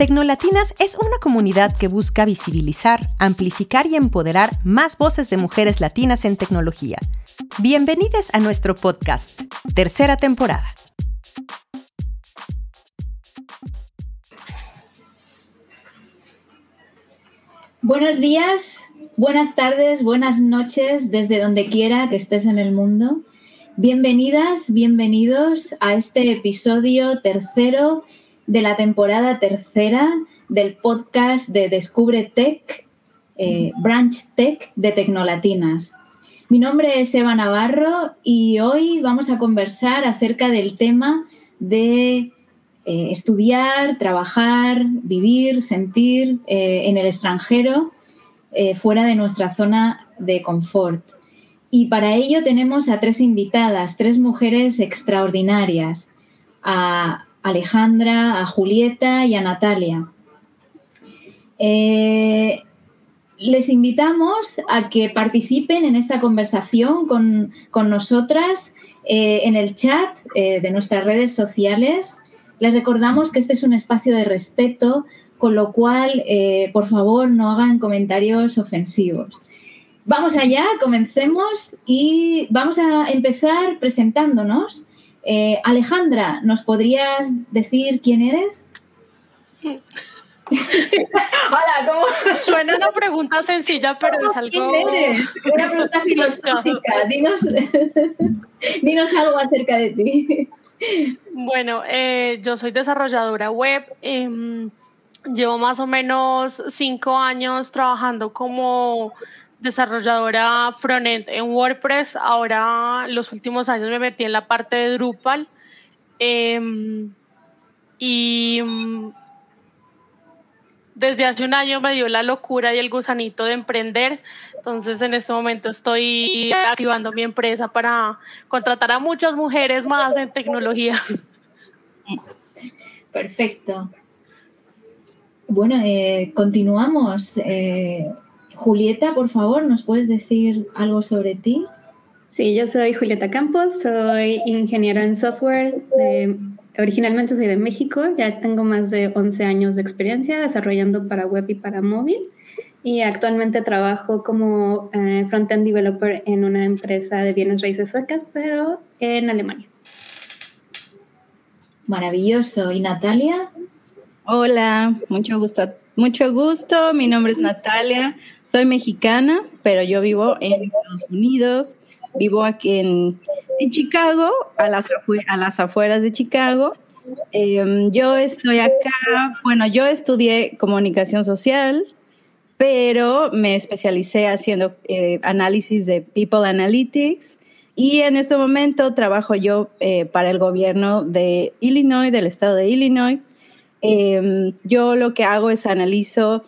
Tecnolatinas es una comunidad que busca visibilizar, amplificar y empoderar más voces de mujeres latinas en tecnología. Bienvenidos a nuestro podcast, tercera temporada. Buenos días, buenas tardes, buenas noches desde donde quiera que estés en el mundo. Bienvenidas, bienvenidos a este episodio tercero de la temporada tercera del podcast de Descubre Tech, eh, Branch Tech de Tecnolatinas. Mi nombre es Eva Navarro y hoy vamos a conversar acerca del tema de eh, estudiar, trabajar, vivir, sentir eh, en el extranjero, fuera de nuestra zona de confort. Y para ello tenemos a tres invitadas, tres mujeres extraordinarias, a Alejandra, a Julieta y a Natalia. Eh, les invitamos a que participen en esta conversación con, nosotras eh, en el chat eh, de nuestras redes sociales. Les recordamos que este es un espacio de respeto, con lo cual, por favor, no hagan comentarios ofensivos. Vamos allá, comencemos y vamos a empezar presentándonos. Eh, Alejandra, ¿nos podrías decir quién eres? Hola, ¿cómo? Suena una pregunta sencilla, pero es algo. ¿Quién eres? Una pregunta filosófica. Dinos, dinos algo acerca de ti. Bueno, eh, yo soy desarrolladora web. Em, llevo más o menos cinco años trabajando como desarrolladora frontend en WordPress. Ahora, los últimos años me metí en la parte de Drupal. Em, y mm, desde hace un año me dio la locura y el gusanito de emprender. Entonces, en este momento estoy activando mi empresa para contratar a muchas mujeres más en tecnología. Perfecto. Bueno, eh, continuamos. Eh, Julieta, por favor, ¿nos puedes decir algo sobre ti? Sí, yo soy Julieta Campos, soy ingeniera en software. originalmente soy de México, ya tengo más de 11 años de experiencia desarrollando para web y para móvil. Y actualmente trabajo como eh, front-end developer en una empresa de bienes raíces suecas, pero en Alemania. Maravilloso. ¿Y Natalia? Hola, mucho gusto. Mucho gusto. Mi nombre es Natalia. Soy mexicana, pero yo vivo en Estados Unidos. Vivo aquí en, Chicago, a las, a las afueras de Chicago. Em, yo estoy acá, bueno, yo estudié comunicación social, pero me especialicé haciendo eh, análisis de People Analytics y en este momento trabajo yo eh, para el gobierno de Illinois, del estado de Illinois. Em, yo lo que hago es analizo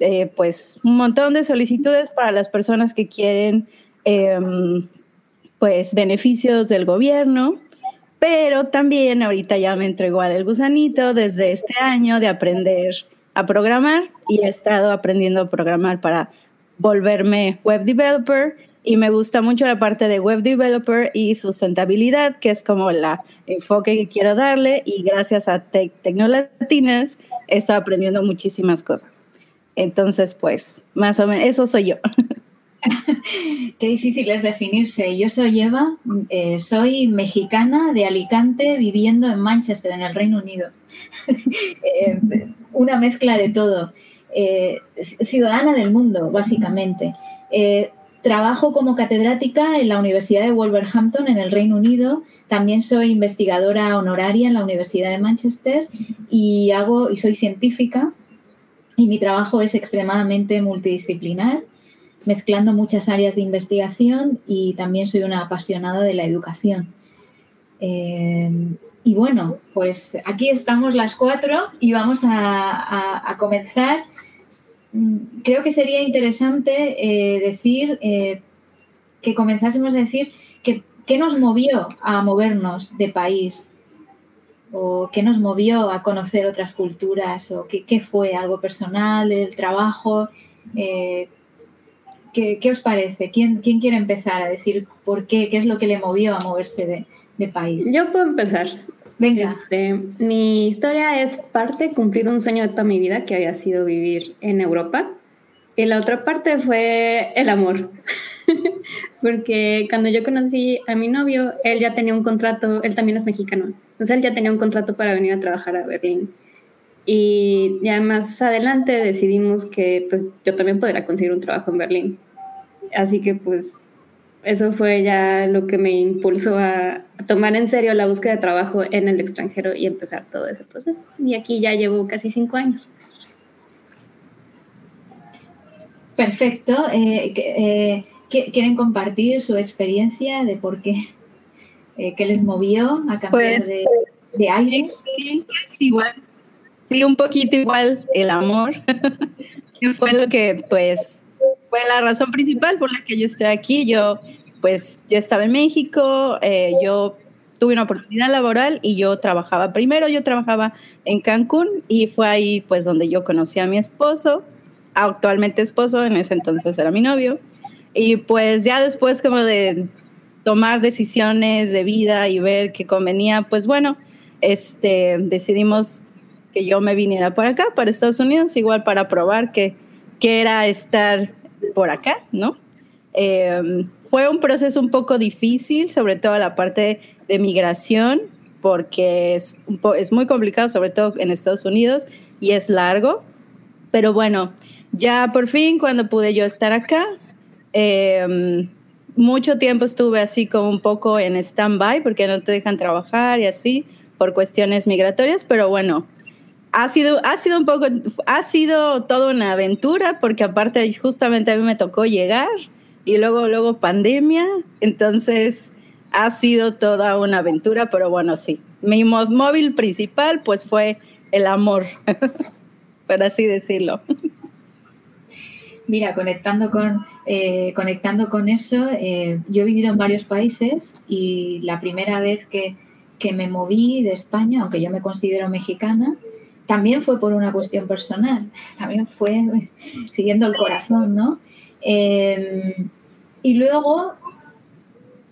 eh, pues un montón de solicitudes para las personas que quieren em, pues beneficios del gobierno, pero también ahorita ya me entregó el gusanito desde este año de aprender a programar y he estado aprendiendo a programar para volverme web developer y me gusta mucho la parte de web developer y sustentabilidad, que es como la enfoque que quiero darle y gracias a Tec Tecnolatinas he estado aprendiendo muchísimas cosas. Entonces, pues, más o menos, eso soy yo. Qué difícil es definirse. Yo soy Eva, eh, soy mexicana de Alicante viviendo en Manchester, en el Reino Unido. Eh, una mezcla de todo. Eh, ciudadana del mundo, básicamente. trabajo como catedrática en la Universidad de Wolverhampton, en el Reino Unido. También soy investigadora honoraria en la Universidad de Manchester y, hago, y soy científica y mi trabajo es extremadamente multidisciplinar, mezclando muchas áreas de investigación y también soy una apasionada de la educación. Eh, y bueno, pues aquí estamos las cuatro y vamos a, comenzar. Mm, creo que sería interesante eh, decir eh, que comenzásemos a decir que, qué nos movió a movernos de país o qué nos movió a conocer otras culturas o qué, fue algo personal, el trabajo. Eh, ¿qué, os parece? ¿Quién, ¿Quién, quiere empezar a decir por qué? ¿Qué es lo que le movió a moverse de, país? Yo puedo empezar. Venga. Este, mi historia es parte cumplir un sueño de toda mi vida que había sido vivir en Europa. Y la otra parte fue el amor. Porque cuando yo conocí a mi novio, él ya tenía un contrato, él también es mexicano. Entonces él ya tenía un contrato para venir a trabajar a Berlín. Y ya más adelante decidimos que pues yo también podría conseguir un trabajo en Berlín. Así que pues eso fue ya lo que me impulsó a, tomar en serio la búsqueda de trabajo en el extranjero y empezar todo ese proceso. Y aquí ya llevo casi cinco años. Perfecto. Eh, eh, ¿Quieren compartir su experiencia de por qué? Eh, ¿Qué les movió a cambiar pues, de, de aire? igual. Sí, un poquito igual el amor. fue lo que, pues, fue la razón principal por la que yo estoy aquí. Yo, pues, yo estaba en México, eh, yo tuve una oportunidad laboral y yo trabajaba primero, yo trabajaba en Cancún y fue ahí, pues, donde yo conocí a mi esposo, actualmente esposo, en ese entonces era mi novio. Y pues ya después como de tomar decisiones de vida y ver qué convenía, pues bueno, este, decidimos que yo me viniera por acá, para Estados Unidos, igual para probar que, que era estar por acá, ¿no? Em, fue un proceso un poco difícil, sobre todo la parte de migración, porque es, es muy complicado, sobre todo en Estados Unidos, y es largo. Pero bueno, ya por fin, cuando pude yo estar acá, Em, mucho tiempo estuve así como un poco en stand-by porque no te dejan trabajar y así por cuestiones migratorias, pero bueno, ha sido, ha sido un poco, ha sido toda una aventura porque aparte justamente a mí me tocó llegar y luego, luego pandemia, entonces ha sido toda una aventura, pero bueno, sí, mi móvil principal pues fue el amor, por así decirlo. Mira, conectando con, eh, conectando con eso, eh, yo he vivido en varios países y la primera vez que, me moví de España, aunque yo me considero mexicana, también fue por una cuestión personal, también fue siguiendo el corazón, ¿no? Em, y luego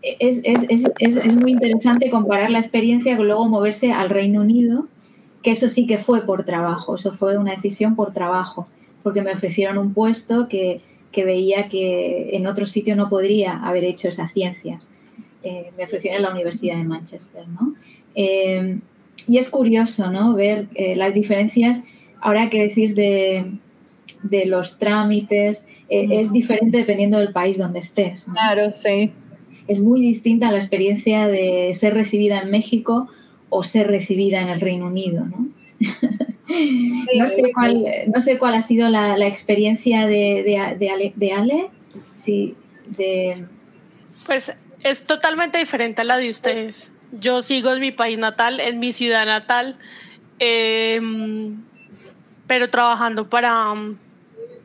es, es, muy interesante comparar la experiencia con luego moverse al Reino Unido, que eso sí que fue por trabajo, eso fue una decisión por trabajo porque me ofrecieron un puesto que, veía que en otro sitio no podría haber hecho esa ciencia. Eh, me ofrecieron en la Universidad de Manchester, ¿no? Eh, y es curioso, ¿no? Ver eh, las diferencias, ahora que decís de, los trámites, es diferente dependiendo del país donde estés. Claro, sí. Es muy distinta la experiencia de ser recibida en México o ser recibida en el Reino Unido, ¿no? no, sé cuál, no sé cuál ha sido la, experiencia de, de, Ale, de Ale. Sí, de... Pues es totalmente diferente a la de ustedes. Yo sigo en mi país natal, en mi ciudad natal, em, pero trabajando para,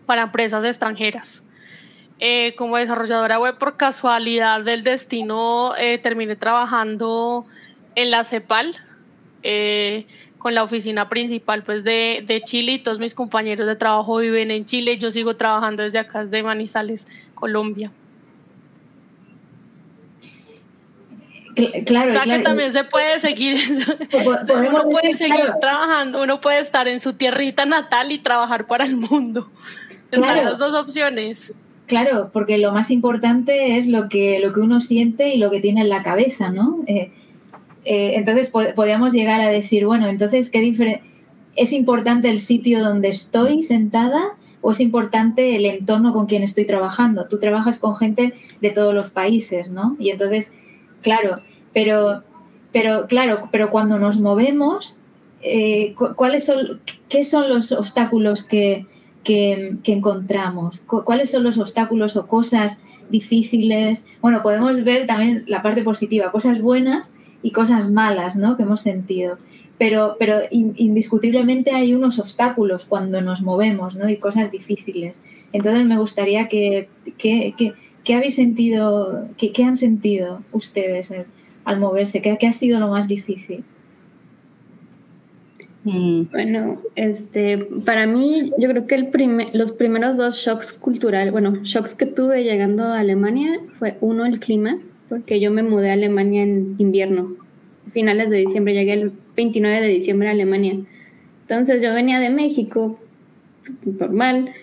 para empresas extranjeras. Eh, como desarrolladora web, por casualidad del destino, eh, terminé trabajando en la CEPAL. Con la oficina principal pues de, de, Chile y todos mis compañeros de trabajo viven en Chile. Yo sigo trabajando desde acá, desde Manizales, Colombia. Claro, o sea que también se puede seguir, uno puede seguir trabajando, uno puede estar en su tierrita natal y trabajar para el mundo. Claro. las dos opciones. Claro, porque lo más importante es lo que, lo que uno siente y lo que tiene en la cabeza, ¿no? Eh, eh, entonces podríamos llegar a decir, bueno, entonces, ¿qué ¿es importante el sitio donde estoy sentada o es importante el entorno con quien estoy trabajando? Tú trabajas con gente de todos los países, ¿no? Y entonces, claro, pero, pero claro, pero cuando nos movemos, eh, ¿cuáles son, ¿qué son los obstáculos que, que, que, encontramos? ¿Cuáles son los obstáculos o cosas difíciles? Bueno, podemos ver también la parte positiva, cosas buenas y cosas malas ¿no? que hemos sentido. Pero, pero indiscutiblemente hay unos obstáculos cuando nos movemos ¿no? y cosas difíciles. Entonces me gustaría que, que, habéis sentido, que, han sentido ustedes al moverse, ¿Qué, ha sido lo más difícil. Mm. Bueno, este, para mí, yo creo que el los primeros dos shocks culturales, bueno, shocks que tuve llegando a Alemania fue uno, el clima, porque yo me mudé a Alemania en invierno. finales de diciembre, llegué el 29 de diciembre a Alemania. Entonces yo venía de México, pues, normal,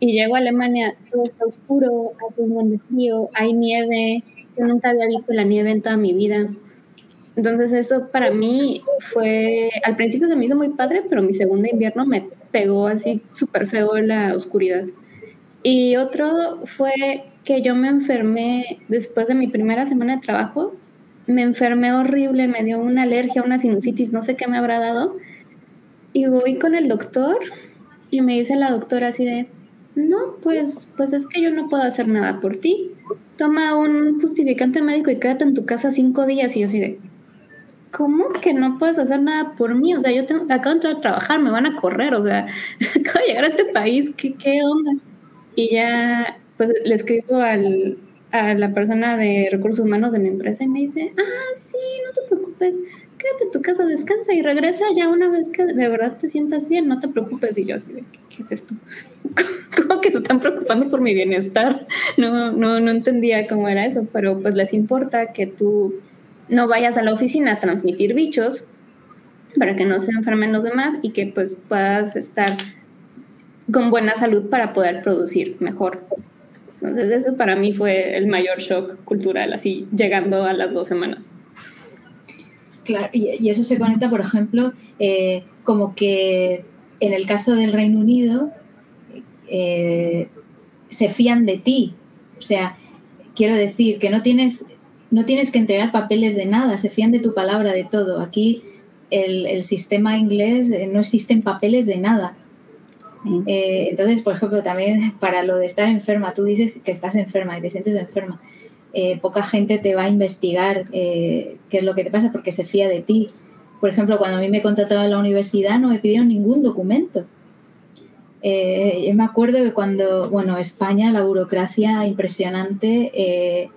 y llego a Alemania, todo está oscuro, hace un buen frío, hay nieve, yo nunca había visto la nieve en toda mi vida. Entonces eso para mí fue, al principio se me hizo muy padre, pero mi segundo invierno me pegó así súper feo la oscuridad. Y otro fue que yo me enfermé después de mi primera semana de trabajo, me enfermé horrible, me dio una alergia, una sinusitis, no sé qué me habrá dado y voy con el doctor y me dice la doctora así de, no, pues, pues es que yo no puedo hacer nada por ti. Toma un justificante médico y quédate en tu casa cinco días. Y yo así de, ¿cómo que no puedes hacer nada por mí? O sea, yo tengo, acabo de entrar a trabajar, me van a correr, o sea, acabo de llegar a este país, ¿qué, qué onda? Y ya, pues le escribo al, a la persona de recursos humanos de mi empresa y me dice, ah, sí, no te preocupes, quédate en tu casa, descansa y regresa ya una vez que de verdad te sientas bien, no te preocupes. Y yo así, ¿qué es esto? ¿Cómo que se están preocupando por mi bienestar? No, no, no entendía cómo era eso, pero pues les importa que tú no vayas a la oficina a transmitir bichos para que no se enfermen los demás y que pues puedas estar con buena salud para poder producir mejor. Entonces eso para mí fue el mayor shock cultural, así llegando a las dos semanas. Claro, y, eso se conecta, por ejemplo, eh, como que en el caso del Reino Unido eh, se fían de ti. O sea, quiero decir que no tienes, no tienes que entregar papeles de nada, se fían de tu palabra, de todo. Aquí el, sistema inglés eh, no existen papeles de nada. Entonces, por ejemplo, también para lo de estar enferma, tú dices que estás enferma y te sientes enferma. Eh, poca gente te va a investigar eh, qué es lo que te pasa porque se fía de ti. Por ejemplo, cuando a mí me contrataba en la universidad no me pidieron ningún documento. Eh, yo me acuerdo que cuando, bueno, España, la burocracia impresionante,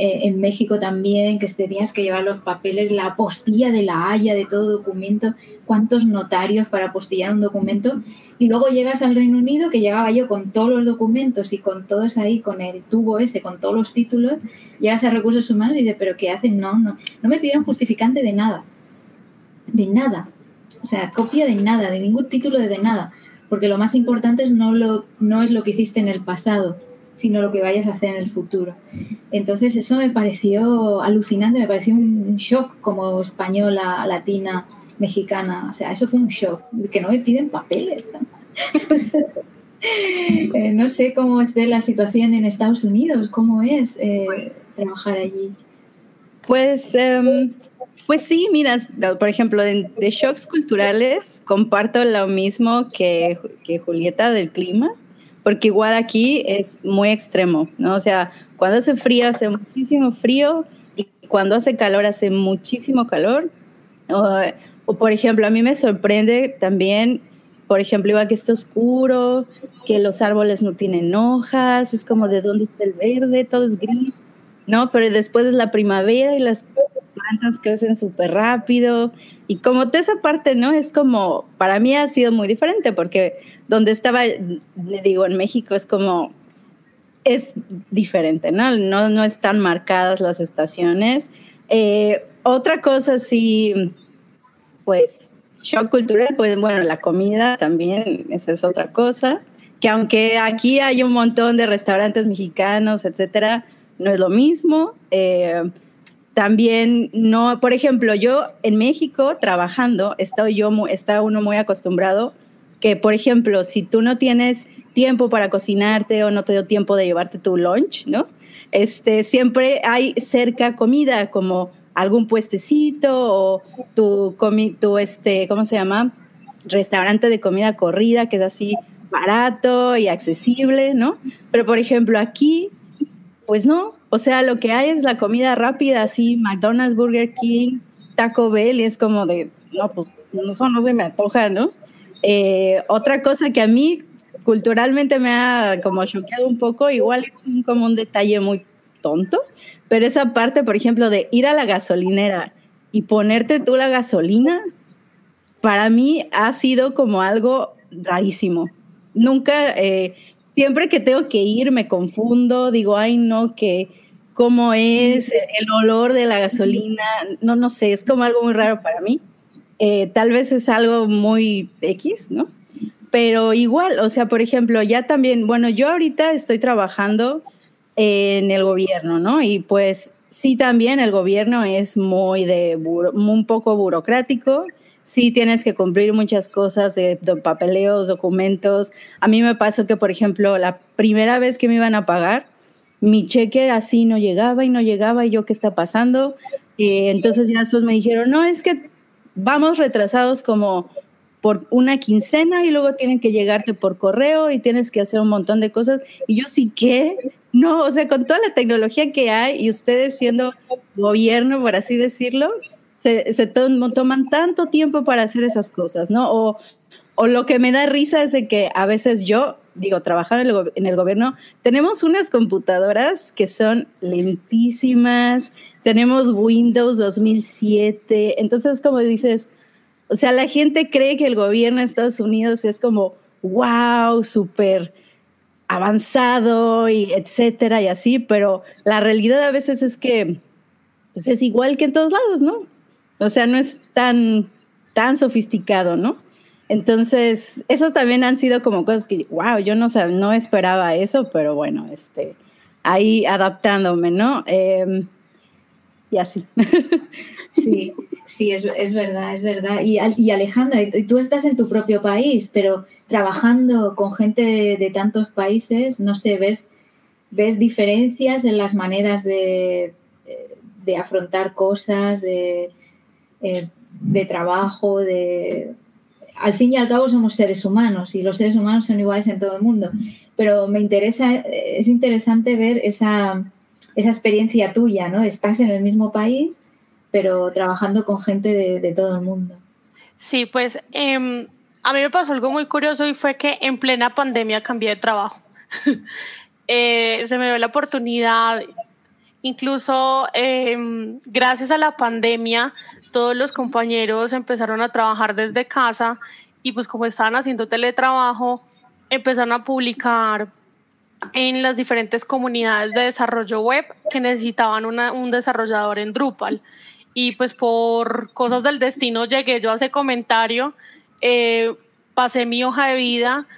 eh, en México también, que tenías que llevar los papeles, la apostilla de la Haya, de todo documento, cuántos notarios para apostillar un documento. Y luego llegas al Reino Unido, que llegaba yo con todos los documentos y con todos ahí, con el tubo ese, con todos los títulos, llegas a recursos humanos y dices, ¿pero qué hacen? No, no, no me pidieron justificante de nada. De nada. O sea, copia de nada, de ningún título de nada. Porque lo más importante es no, lo, no es lo que hiciste en el pasado, sino lo que vayas a hacer en el futuro. Entonces eso me pareció alucinante, me pareció un shock como española, latina, mexicana. O sea, eso fue un shock, que no me piden papeles. Eh, no sé cómo es de la situación en Estados Unidos, cómo es eh, trabajar allí. Pues, em, pues sí, mira, por ejemplo, de, shocks culturales comparto lo mismo que, que Julieta del clima porque igual aquí es muy extremo, ¿no? O sea, cuando hace frío hace muchísimo frío y cuando hace calor hace muchísimo calor. O, por ejemplo, a mí me sorprende también, por ejemplo, igual que está oscuro, que los árboles no tienen hojas, es como de dónde está el verde, todo es gris, ¿no? Pero después es la primavera y las plantas crecen súper rápido y como de esa parte, ¿no? Es como, para mí ha sido muy diferente porque donde estaba, le digo, en México es como, es diferente, ¿no? No, no están marcadas las estaciones. Eh, otra cosa sí, pues, shock cultural, pues bueno, la comida también, esa es otra cosa, que aunque aquí hay un montón de restaurantes mexicanos, etcétera, no es lo mismo. Eh, también no, por ejemplo, yo en México trabajando, estoy yo, está uno muy acostumbrado que, por ejemplo, si tú no tienes tiempo para cocinarte o no te dio tiempo de llevarte tu lunch, ¿no? Este, siempre hay cerca comida como algún puestecito o tu, tu este, ¿cómo se llama? Restaurante de comida corrida que es así barato y accesible, ¿no? Pero, por ejemplo, aquí, pues no, o sea, lo que hay es la comida rápida, así, McDonald's, Burger King, Taco Bell, y es como de, no, pues eso no se me antoja, ¿no? Eh, otra cosa que a mí culturalmente me ha como choqueado un poco, igual como un detalle muy tonto, pero esa parte, por ejemplo, de ir a la gasolinera y ponerte tú la gasolina, para mí ha sido como algo rarísimo. Nunca, eh, siempre que tengo que ir me confundo, digo, ay no, que cómo es el olor de la gasolina, no, no sé, es como algo muy raro para mí. Eh, tal vez es algo muy X, ¿no? Pero igual, o sea, por ejemplo, ya también, bueno, yo ahorita estoy trabajando en el gobierno, ¿no? Y pues sí, también el gobierno es muy de, un poco burocrático, sí tienes que cumplir muchas cosas de, papeleos, documentos. A mí me pasó que, por ejemplo, la primera vez que me iban a pagar, mi cheque así no llegaba y no llegaba y yo qué está pasando. Eh, entonces ya después me dijeron, no, es que vamos retrasados como por una quincena y luego tienen que llegarte por correo y tienes que hacer un montón de cosas. Y yo sí, ¿qué? No, o sea, con toda la tecnología que hay y ustedes siendo gobierno, por así decirlo, se, se toman tanto tiempo para hacer esas cosas, ¿no? O, o lo que me da risa es de que a veces yo, digo, trabajar en el, gobierno, tenemos unas computadoras que son lentísimas, tenemos Windows 2007, entonces como dices, o sea, la gente cree que el gobierno de Estados Unidos es como, wow, súper avanzado y etcétera y así, pero la realidad a veces es que pues es igual que en todos lados, ¿no? O sea, no es tan, tan sofisticado, ¿no? Entonces, esas también han sido como cosas que, wow, yo no, no esperaba eso, pero bueno, este, ahí adaptándome, ¿no? Eh, y así. Sí, sí, es, es verdad, es verdad. Y, y Alejandra, tú estás en tu propio país, pero trabajando con gente de, tantos países, no sé, ves, ves diferencias en las maneras de, de afrontar cosas, de, eh, de trabajo, de... Al fin y al cabo somos seres humanos y los seres humanos son iguales en todo el mundo, pero me interesa, es interesante ver esa, esa experiencia tuya, ¿no? Estás en el mismo país, pero trabajando con gente de, todo el mundo. Sí, pues em, a mí me pasó algo muy curioso y fue que en plena pandemia cambié de trabajo. Eh, se me dio la oportunidad, incluso em, gracias a la pandemia, todos los compañeros empezaron a trabajar desde casa y pues como estaban haciendo teletrabajo, empezaron a publicar en las diferentes comunidades de desarrollo web que necesitaban un desarrollador en Drupal. Y pues por cosas del destino llegué yo a ese comentario, eh, pasé mi hoja de vida,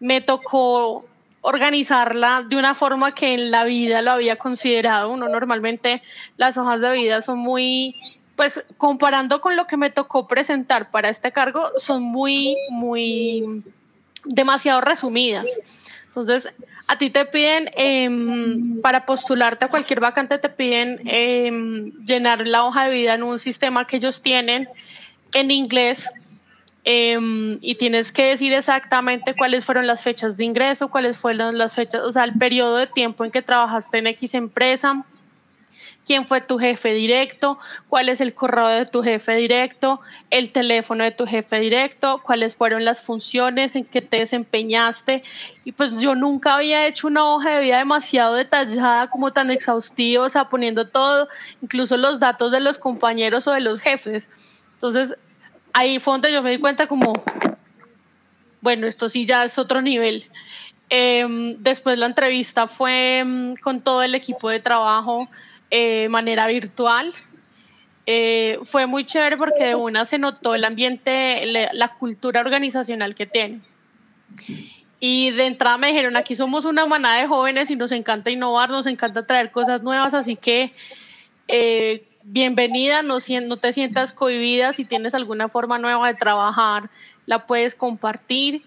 me tocó organizarla de una forma que en la vida lo había considerado. Uno normalmente las hojas de vida son muy pues comparando con lo que me tocó presentar para este cargo, son muy, muy demasiado resumidas. Entonces, a ti te piden, em, para postularte a cualquier vacante, te piden em, llenar la hoja de vida en un sistema que ellos tienen en inglés em, y tienes que decir exactamente cuáles fueron las fechas de ingreso, cuáles fueron las fechas, o sea, el periodo de tiempo en que trabajaste en X empresa, quién fue tu jefe directo, cuál es el correo de tu jefe directo, el teléfono de tu jefe directo, cuáles fueron las funciones en que te desempeñaste. Y pues yo nunca había hecho una hoja de vida demasiado detallada, como tan exhaustiva, o sea, poniendo todo, incluso los datos de los compañeros o de los jefes. Entonces, ahí fue donde yo me di cuenta como, bueno, esto sí ya es otro nivel. Em, después la entrevista fue em, con todo el equipo de trabajo eh, manera virtual. Eh, fue muy chévere porque de una se notó el ambiente, la cultura organizacional que tiene. Y de entrada me dijeron, aquí somos una manada de jóvenes y nos encanta innovar, nos encanta traer cosas nuevas, así que eh, bienvenida, no, no te sientas cohibida, si tienes alguna forma nueva de trabajar, la puedes compartir.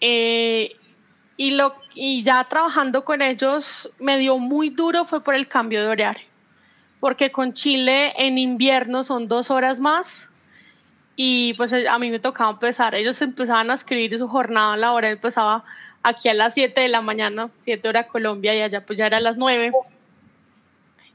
Y, lo, y ya trabajando con ellos me dio muy duro fue por el cambio de horario porque con Chile en invierno son dos horas más y pues eh, a mí me tocaba empezar, ellos empezaban a escribir su jornada laboral, empezaba aquí a las 7 de la mañana, 7 horas Colombia y allá pues ya era a las 9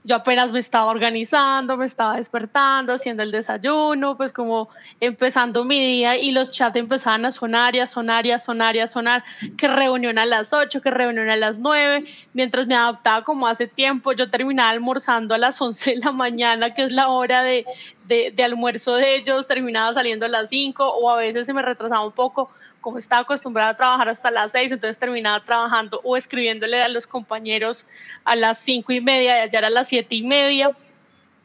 yo apenas me estaba organizando, me estaba despertando, haciendo el desayuno, pues como empezando mi día y los chats empezaban a sonar y a sonar y a sonar y a sonar, que reunión a las 8, que reunión a las 9, mientras me adaptaba como hace tiempo, yo terminaba almorzando a las 11 de la mañana, que es la hora de, de, almuerzo de ellos, terminaba saliendo a las 5 o a veces se me retrasaba un poco como estaba acostumbrada a trabajar hasta las seis, entonces terminaba trabajando o escribiéndole a los compañeros a las cinco y media, allá era a las siete y media.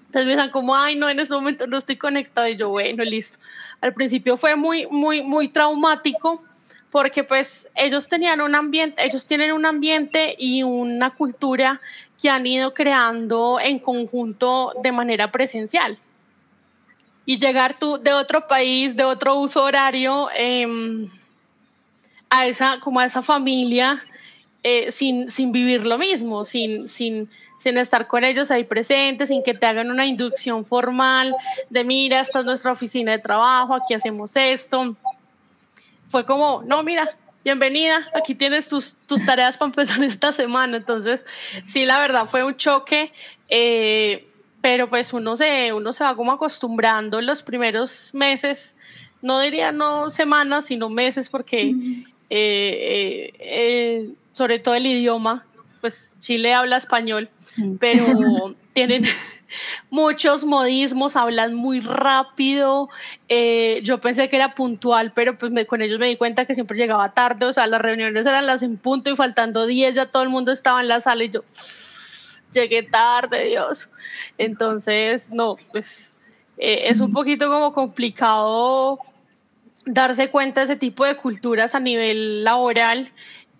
Entonces me dicen como, ay, no, en este momento no estoy conectado. Y yo, bueno, listo. Al principio fue muy, muy, muy traumático porque pues ellos tenían un ambiente, ellos tienen un ambiente y una cultura que han ido creando en conjunto de manera presencial. Y llegar tú de otro país, de otro uso horario, em, a esa, como a esa familia, eh, sin, sin, vivir lo mismo, sin, sin, sin estar con ellos ahí presentes, sin que te hagan una inducción formal de, mira, esta es nuestra oficina de trabajo, aquí hacemos esto fue como, no, mira, bienvenida, aquí tienes tus, tus tareas para empezar esta semana. Entonces, sí, la verdad fue un choque, eh, pero pues uno se, uno se va como acostumbrando en los primeros meses, no diría no semanas, sino meses, porque eh, eh, sobre todo el idioma, pues Chile habla español, pero tienen muchos modismos, hablan muy rápido. Eh, yo pensé que era puntual, pero pues con ellos me di cuenta que siempre llegaba tarde, o sea, las reuniones eran las en punto y faltando 10 ya todo el mundo estaba en la sala y yo llegué tarde, Dios. Entonces, no, pues eh, es un poquito como complicado darse cuenta de ese tipo de culturas a nivel laboral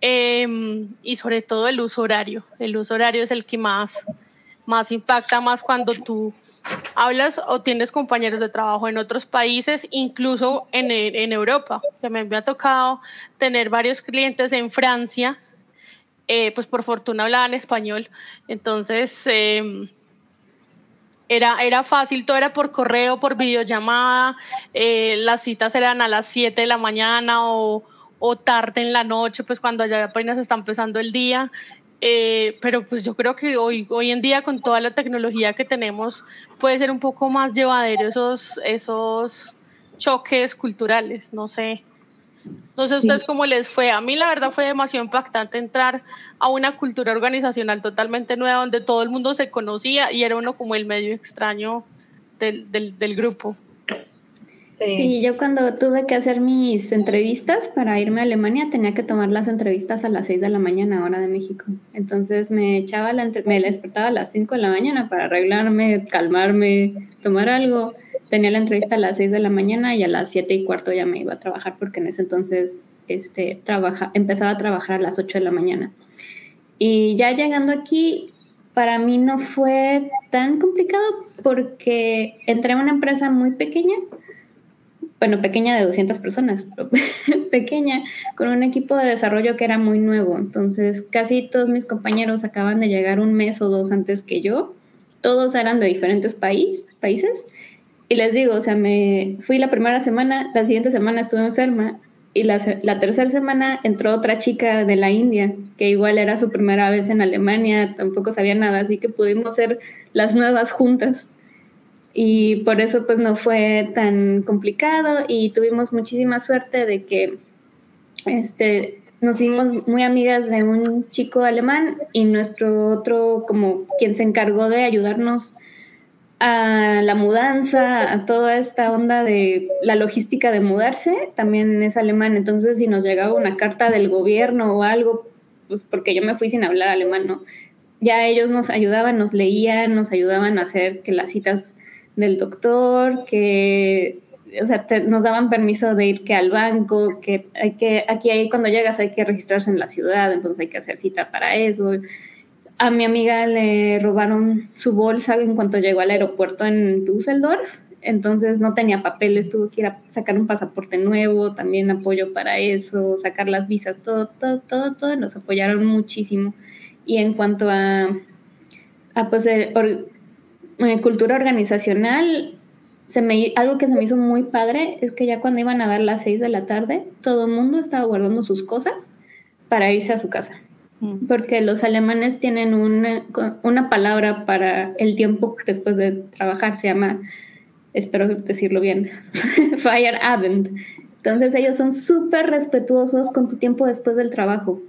em, y sobre todo el uso horario. El uso horario es el que más más impacta más cuando tú hablas o tienes compañeros de trabajo en otros países, incluso en, en Europa, que me, ha tocado tener varios clientes en Francia, eh, pues por fortuna hablaban español, entonces em, era, era fácil, todo era por correo, por videollamada, eh, las citas eran a las 7 de la mañana o, o tarde en la noche, pues cuando ya apenas está empezando el día, eh, pero pues yo creo que hoy, hoy en día con toda la tecnología que tenemos puede ser un poco más llevadero esos, esos choques culturales, no sé. No sé ustedes cómo les fue. A mí la verdad fue demasiado impactante entrar a una cultura organizacional totalmente nueva donde todo el mundo se conocía y era uno como el medio extraño del, del, del grupo. Sí. yo cuando tuve que hacer mis entrevistas para irme a Alemania tenía que tomar las entrevistas a las 6 de la mañana, hora de México. Entonces me echaba la me despertaba a las 5 de la mañana para arreglarme, calmarme, tomar algo. Tenía la entrevista a las 6 de la mañana y a las 7 y cuarto ya me iba a trabajar porque en ese entonces este, trabaja, empezaba a trabajar a las 8 de la mañana. Y ya llegando aquí, para mí no fue tan complicado porque entré a una empresa muy pequeña bueno, pequeña de 200 personas, pequeña, con un equipo de desarrollo que era muy nuevo. Entonces, casi todos mis compañeros acaban de llegar un mes o dos antes que yo. Todos eran de diferentes país, países. Y les digo, o sea, me fui la primera semana, la siguiente semana estuve enferma y la, la tercera semana entró otra chica de la India, que igual era su primera vez en Alemania, tampoco sabía nada, así que pudimos ser las nuevas juntas. Y por eso pues no fue tan complicado y tuvimos muchísima suerte de que este, nos hicimos muy amigas de un chico alemán y nuestro otro como quien se encargó de ayudarnos a la mudanza, a toda esta onda de la logística de mudarse, también es alemán. Entonces, si nos llegaba una carta del gobierno o algo, pues porque yo me fui sin hablar alemán, ¿no? Ya ellos nos ayudaban, nos leían, nos ayudaban a hacer que las citas del doctor, que o sea, nos daban permiso de ir que al banco, que hay que, aquí hay, cuando llegas hay que registrarse en la ciudad, entonces hay que hacer cita para eso. A mi amiga le robaron su bolsa en cuanto llegó al aeropuerto en Düsseldorf, entonces no tenía papeles, tuvo que ir a sacar un pasaporte nuevo, también apoyo para eso, sacar las visas, todo, todo, todo, todo, nos apoyaron muchísimo. Y en cuanto a, a pues, eh, cultura organizacional, se me, algo que se me hizo muy padre es que ya cuando iban a dar las seis de la tarde, todo el mundo estaba guardando sus cosas para irse a su casa. Porque los alemanes tienen una, palabra para el tiempo después de trabajar, se llama, espero decirlo bien, Feierabend. Entonces ellos son súper respetuosos con tu tiempo después del trabajo.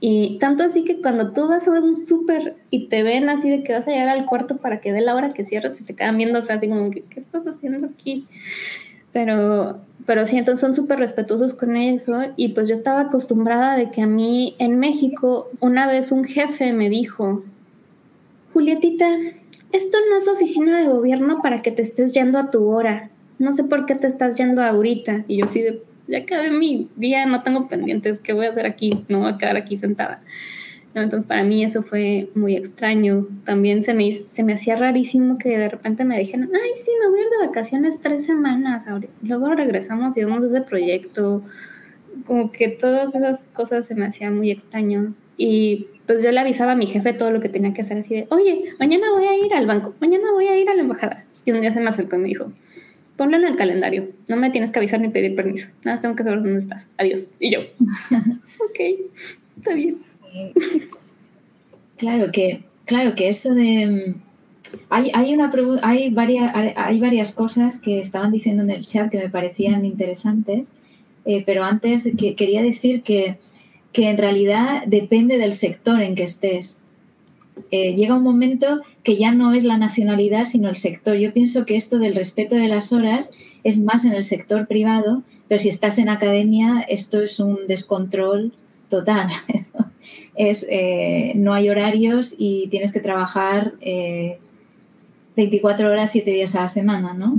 Y tanto así que cuando tú vas a un súper y te ven así de que vas a llegar al cuarto para que dé la hora que cierres, se te quedan viendo así como, ¿qué, estás haciendo aquí? Pero, pero sí, entonces son súper respetuosos con eso y pues yo estaba acostumbrada de que a mí en México una vez un jefe me dijo, Julietita, esto no es oficina de gobierno para que te estés yendo a tu hora. No sé por qué te estás yendo ahorita. Y yo sí, ya acabé mi día, no tengo pendientes, ¿qué voy a hacer aquí? No voy a quedar aquí sentada. Entonces para mí eso fue muy extraño. También se me, se me hacía rarísimo que de repente me dijeran, ay, sí, me voy a ir de vacaciones tres semanas. Luego regresamos y vamos a ese proyecto. Como que todas esas cosas se me hacían muy extraño. Y pues yo le avisaba a mi jefe todo lo que tenía que hacer así de, oye, mañana voy a ir al banco, mañana voy a ir a la embajada. Y un día se me acercó y me dijo, ponlo en el calendario, no me tienes que avisar ni pedir permiso, nada tengo que saber dónde estás, adiós. Y yo, ok, está bien. Claro que, claro que eso de... Hay, hay, una hay, varias, hay varias cosas que estaban diciendo en el chat que me parecían interesantes, eh, pero antes que, quería decir que que en realidad depende del sector en que estés. Eh, llega un momento que ya no es la nacionalidad, sino el sector. Yo pienso que esto del respeto de las horas es más en el sector privado, pero si estás en academia, esto es un descontrol total. es, eh, no hay horarios y tienes que trabajar 24 eh, horas, 7 días a la semana, ¿no?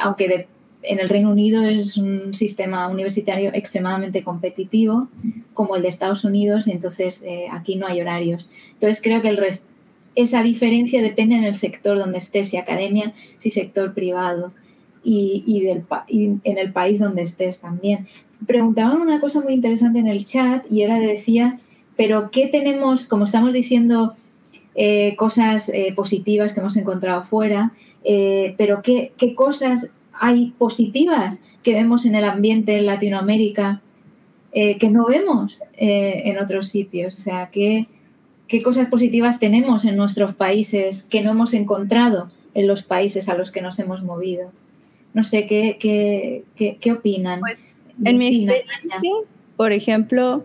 aunque de, en el Reino Unido es un sistema universitario extremadamente competitivo, como el de Estados Unidos, y entonces eh, aquí no hay horarios. Entonces creo que esa diferencia depende en el sector donde estés, si academia, si sector privado, y, en el país donde estés también. Preguntaban una cosa muy interesante en el chat y era, decía, pero ¿qué tenemos, como estamos diciendo, eh, cosas eh, positivas que hemos encontrado fuera, pero ¿qué, qué cosas hay positivas que vemos en el ambiente en Latinoamérica eh, que no vemos eh, en otros sitios. O sea, ¿qué, ¿qué cosas positivas tenemos en nuestros países que no hemos encontrado en los países a los que nos hemos movido? No sé, ¿qué, qué, qué, opinan? Pues, en mi experiencia, por ejemplo,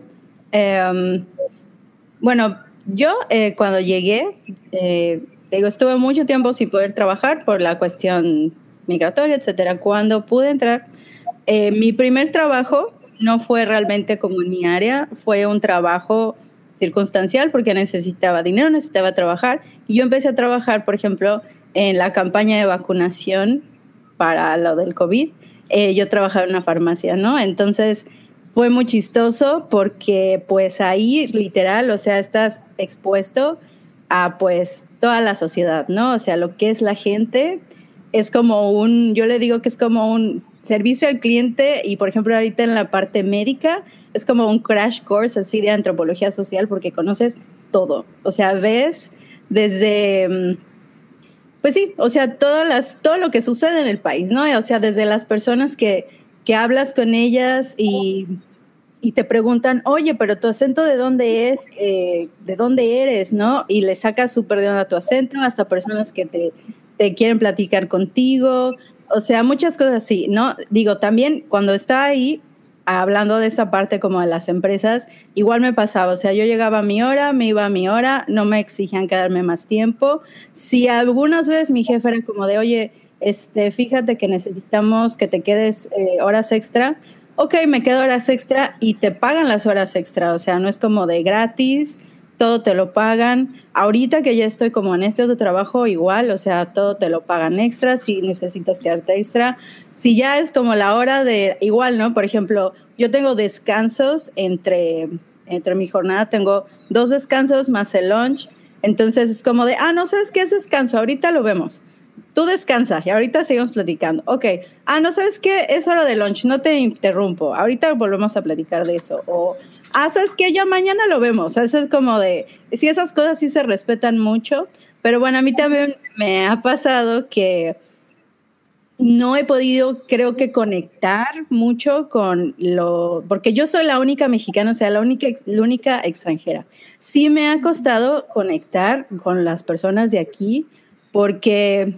em, bueno, yo eh, cuando llegué, digo, estuve mucho tiempo sin poder trabajar por la cuestión migratoria, etcétera. Cuando pude entrar, eh, mi primer trabajo no fue realmente como en mi área, fue un trabajo circunstancial porque necesitaba dinero, necesitaba trabajar. Y yo empecé a trabajar, por ejemplo, en la campaña de vacunación para lo del COVID. Eh, yo trabajaba en una farmacia, ¿no? Entonces fue muy chistoso porque pues ahí literal, o sea, estás expuesto a pues toda la sociedad, ¿no? O sea, lo que es la gente, es como un, yo le digo que es como un servicio al cliente y por ejemplo ahorita en la parte médica es como un crash course así de antropología social porque conoces todo, o sea, ves desde, mm, pues sí, o sea, todas las, todo lo que sucede en el país, ¿no? O sea, desde las personas que, que hablas con ellas y, y te preguntan, oye, pero tu acento de dónde es, eh, de dónde eres, ¿no? Y le sacas súper de onda tu acento, hasta personas que te te quieren platicar contigo, o sea, muchas cosas así, ¿no? Digo, también cuando estaba ahí, hablando de esa parte como de las empresas, igual me pasaba, o sea, yo llegaba a mi hora, me iba a mi hora, no me exigían quedarme más tiempo. Si algunas veces mi jefe era como de, oye, este, fíjate que necesitamos que te quedes eh, horas extra, ok, me quedo horas extra y te pagan las horas extra, o sea, no es como de gratis, todo te lo pagan. Ahorita que ya estoy como en este otro trabajo, igual, o sea, todo te lo pagan extra si necesitas quedarte extra. Si ya es como la hora de, igual, ¿no? Por ejemplo, yo tengo descansos entre, entre mi jornada, tengo dos descansos más el lunch. Entonces es como de, ah, no sabes qué es descanso, ahorita lo vemos. Tú descansa y ahorita seguimos platicando. Ok, ah, no sabes qué es hora de lunch, no te interrumpo, ahorita volvemos a platicar de eso. O ah, sabes que ya mañana lo vemos. Eso es como de, sí, esas cosas sí se respetan mucho, pero bueno, a mí también me ha pasado que no he podido, creo que, conectar mucho con lo, porque yo soy la única mexicana, o sea, la única, la única extranjera. Sí me ha costado conectar con las personas de aquí, porque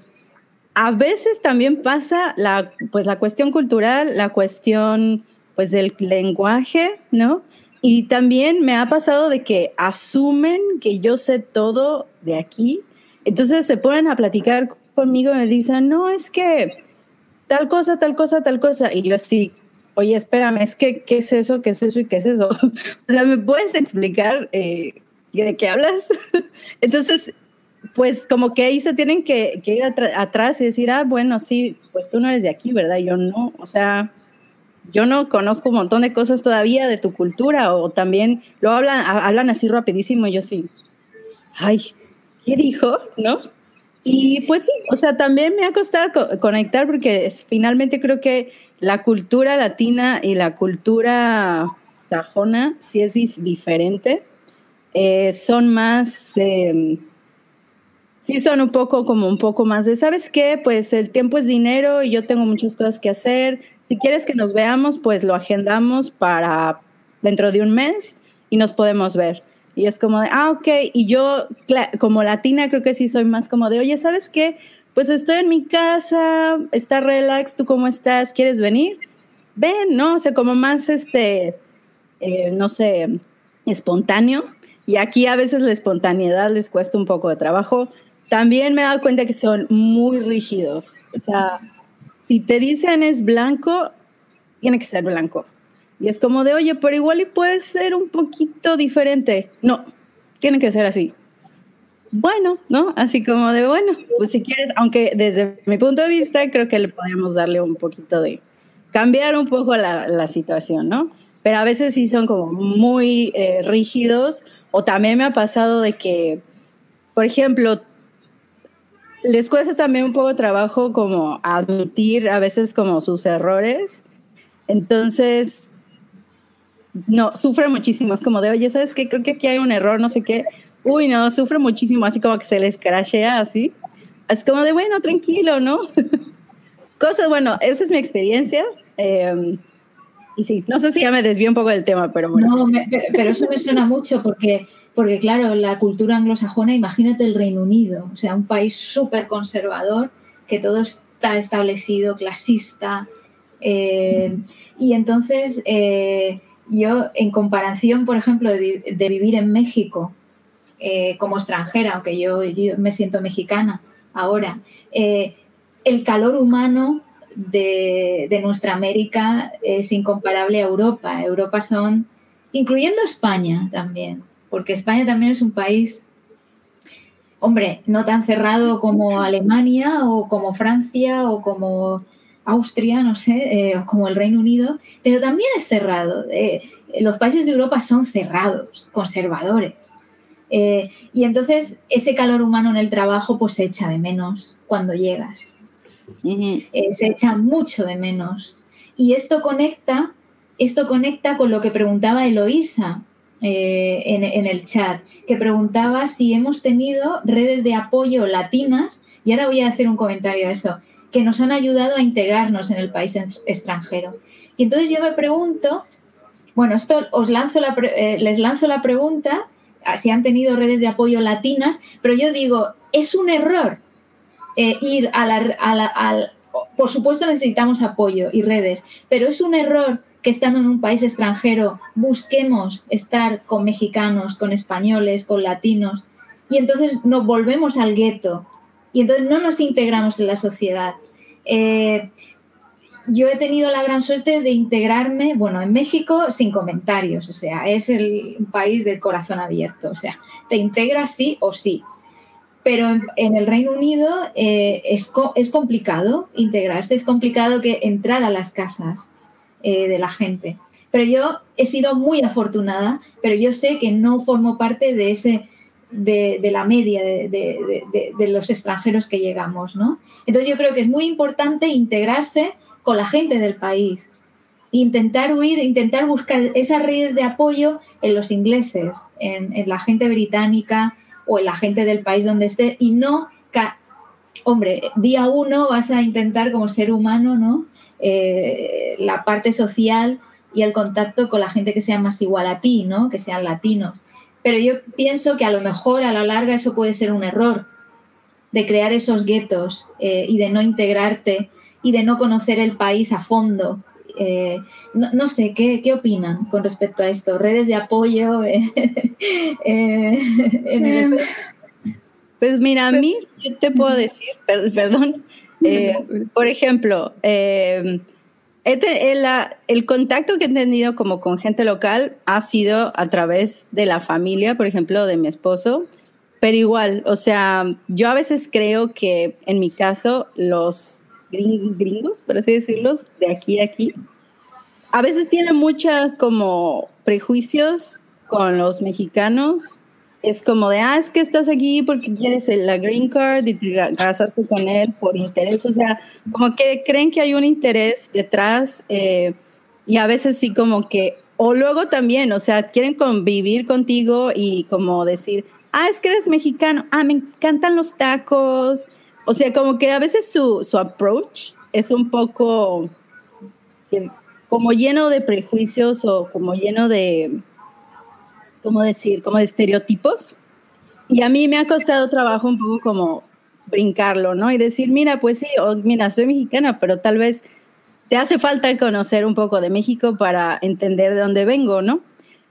a veces también pasa la, pues, la cuestión cultural, la cuestión pues del lenguaje, ¿no? Y también me ha pasado de que asumen que yo sé todo de aquí, entonces se ponen a platicar conmigo y me dicen, no, es que tal cosa, tal cosa, tal cosa. Y yo así, oye, espérame, es que, ¿qué es eso? ¿Qué es eso? ¿Y qué es eso? o sea, ¿me puedes explicar eh, de qué hablas? Entonces, pues como que ahí se tienen que, ir atrás y decir, ah, bueno, sí, pues tú no eres de aquí, ¿verdad? Yo no, o sea, yo no conozco un montón de cosas todavía de tu cultura o también lo hablan, hablan así rapidísimo y yo sí, ay, ¿qué dijo? ¿No? Y pues sí, o sea, también me ha costado conectar porque finalmente creo que la cultura latina y la cultura sajona sí es diferente. Eh, son más, em, sí son un poco como un poco más de, ¿sabes qué? Pues el tiempo es dinero y yo tengo muchas cosas que hacer. Si quieres que nos veamos, pues lo agendamos para dentro de un mes y nos podemos ver. Y es como de, ah, ok. Y yo, como latina, creo que sí soy más como de, oye, ¿sabes qué? Pues estoy en mi casa, está relax, ¿tú cómo estás? ¿Quieres venir? Ven, ¿no? O sea, como más, este, eh, no sé, espontáneo. Y aquí a veces la espontaneidad les cuesta un poco de trabajo. También me he dado cuenta que son muy rígidos. O sea, si te dicen es blanco, tiene que ser blanco. Y es como de, oye, pero igual y puede ser un poquito diferente. No, tiene que ser así. Bueno, ¿no? Así como de, bueno, pues si quieres, aunque desde mi punto de vista creo que le podríamos darle un poquito de, cambiar un poco la, la situación, ¿no? Pero a veces sí son como muy eh, rígidos o también me ha pasado de que, por ejemplo, les cuesta también un poco trabajo como admitir a veces como sus errores. Entonces, no, sufre muchísimo. Es como de, oye, ¿sabes qué? Creo que aquí hay un error, no sé qué. Uy, no, sufre muchísimo, así como que se les crashea así. Es como de, bueno, tranquilo, ¿no? Cosas, bueno, esa es mi experiencia. Em, y sí, no sé si ya me desvío un poco del tema, pero bueno. No, pero, eso me suena mucho porque, porque, claro, la cultura anglosajona, imagínate el Reino Unido, o sea, un país súper conservador, que todo está establecido, clasista. Eh, y entonces, eh, yo, en comparación, por ejemplo, de, vivir en México eh, como extranjera, aunque yo, me siento mexicana ahora, el calor humano de, nuestra América es incomparable a Europa. Europa son, incluyendo España también, porque España también es un país, hombre, no tan cerrado como Alemania o como Francia o como Austria, no sé, eh, como el Reino Unido, pero también es cerrado. Eh, los países de Europa son cerrados, conservadores. Eh, y entonces ese calor humano en el trabajo pues se echa de menos cuando llegas. se echa mucho de menos. Y esto conecta, esto conecta con lo que preguntaba Eloísa en, en, el chat, que preguntaba si hemos tenido redes de apoyo latinas, y ahora voy a hacer un comentario a eso, que nos han ayudado a integrarnos en el país extranjero. Y entonces yo me pregunto, bueno, esto os lanzo eh, les lanzo la pregunta, si han tenido redes de apoyo latinas, pero yo digo, es un error eh, ir a la, Por supuesto necesitamos apoyo y redes, pero es un error que estando en un país extranjero busquemos estar con mexicanos, con españoles, con latinos, y entonces nos volvemos al gueto y entonces no nos integramos en la sociedad. Eh, yo he tenido la gran suerte de integrarme, bueno, en México sin comentarios, o sea, es el país del corazón abierto, o sea, te integras sí o sí. Pero en, el Reino Unido eh, es, es, complicado integrarse, es complicado que entrar a las casas eh, de la gente. Pero yo he sido muy afortunada, pero yo sé que no formo parte de ese de, la media de, los extranjeros que llegamos, ¿no? Entonces yo creo que es muy importante integrarse con la gente del país, intentar huir, intentar buscar esas redes de apoyo en los ingleses, en, la gente británica o en la gente del país donde esté y no, hombre, día uno vas a intentar como ser humano, ¿no? Eh, la parte social y el contacto con la gente que sea más igual a ti, ¿no? Que sean latinos. Pero yo pienso que a lo mejor a la larga eso puede ser un error, de crear esos guetos eh, y de no integrarte y de no conocer el país a fondo. Eh, no, sé, ¿qué, ¿qué, opinan con respecto a esto? ¿Redes de apoyo? Eh, pues mira, a mí yo te puedo decir, perdón, Eh, por ejemplo, eh, el, contacto que he tenido como con gente local ha sido a través de la familia, por ejemplo, de mi esposo, pero igual, o sea, yo a veces creo que en mi caso los gringos, por así decirlo, de aquí a aquí, a veces tienen muchas como prejuicios con los mexicanos. Es como de, ah, es que estás aquí porque quieres la green card y te con él por interés. O sea, como que creen que hay un interés detrás eh, y a veces sí como que, o luego también, o sea, quieren convivir contigo y como decir, ah, es que eres mexicano, ah, me encantan los tacos. O sea, como que a veces su, su approach es un poco como lleno de prejuicios o como lleno de, ¿cómo decir? Como de estereotipos. Y a mí me ha costado trabajo un poco como brincarlo, ¿no? Y decir, mira, pues sí, o, mira, soy mexicana, pero tal vez te hace falta conocer un poco de México para entender de dónde vengo, ¿no?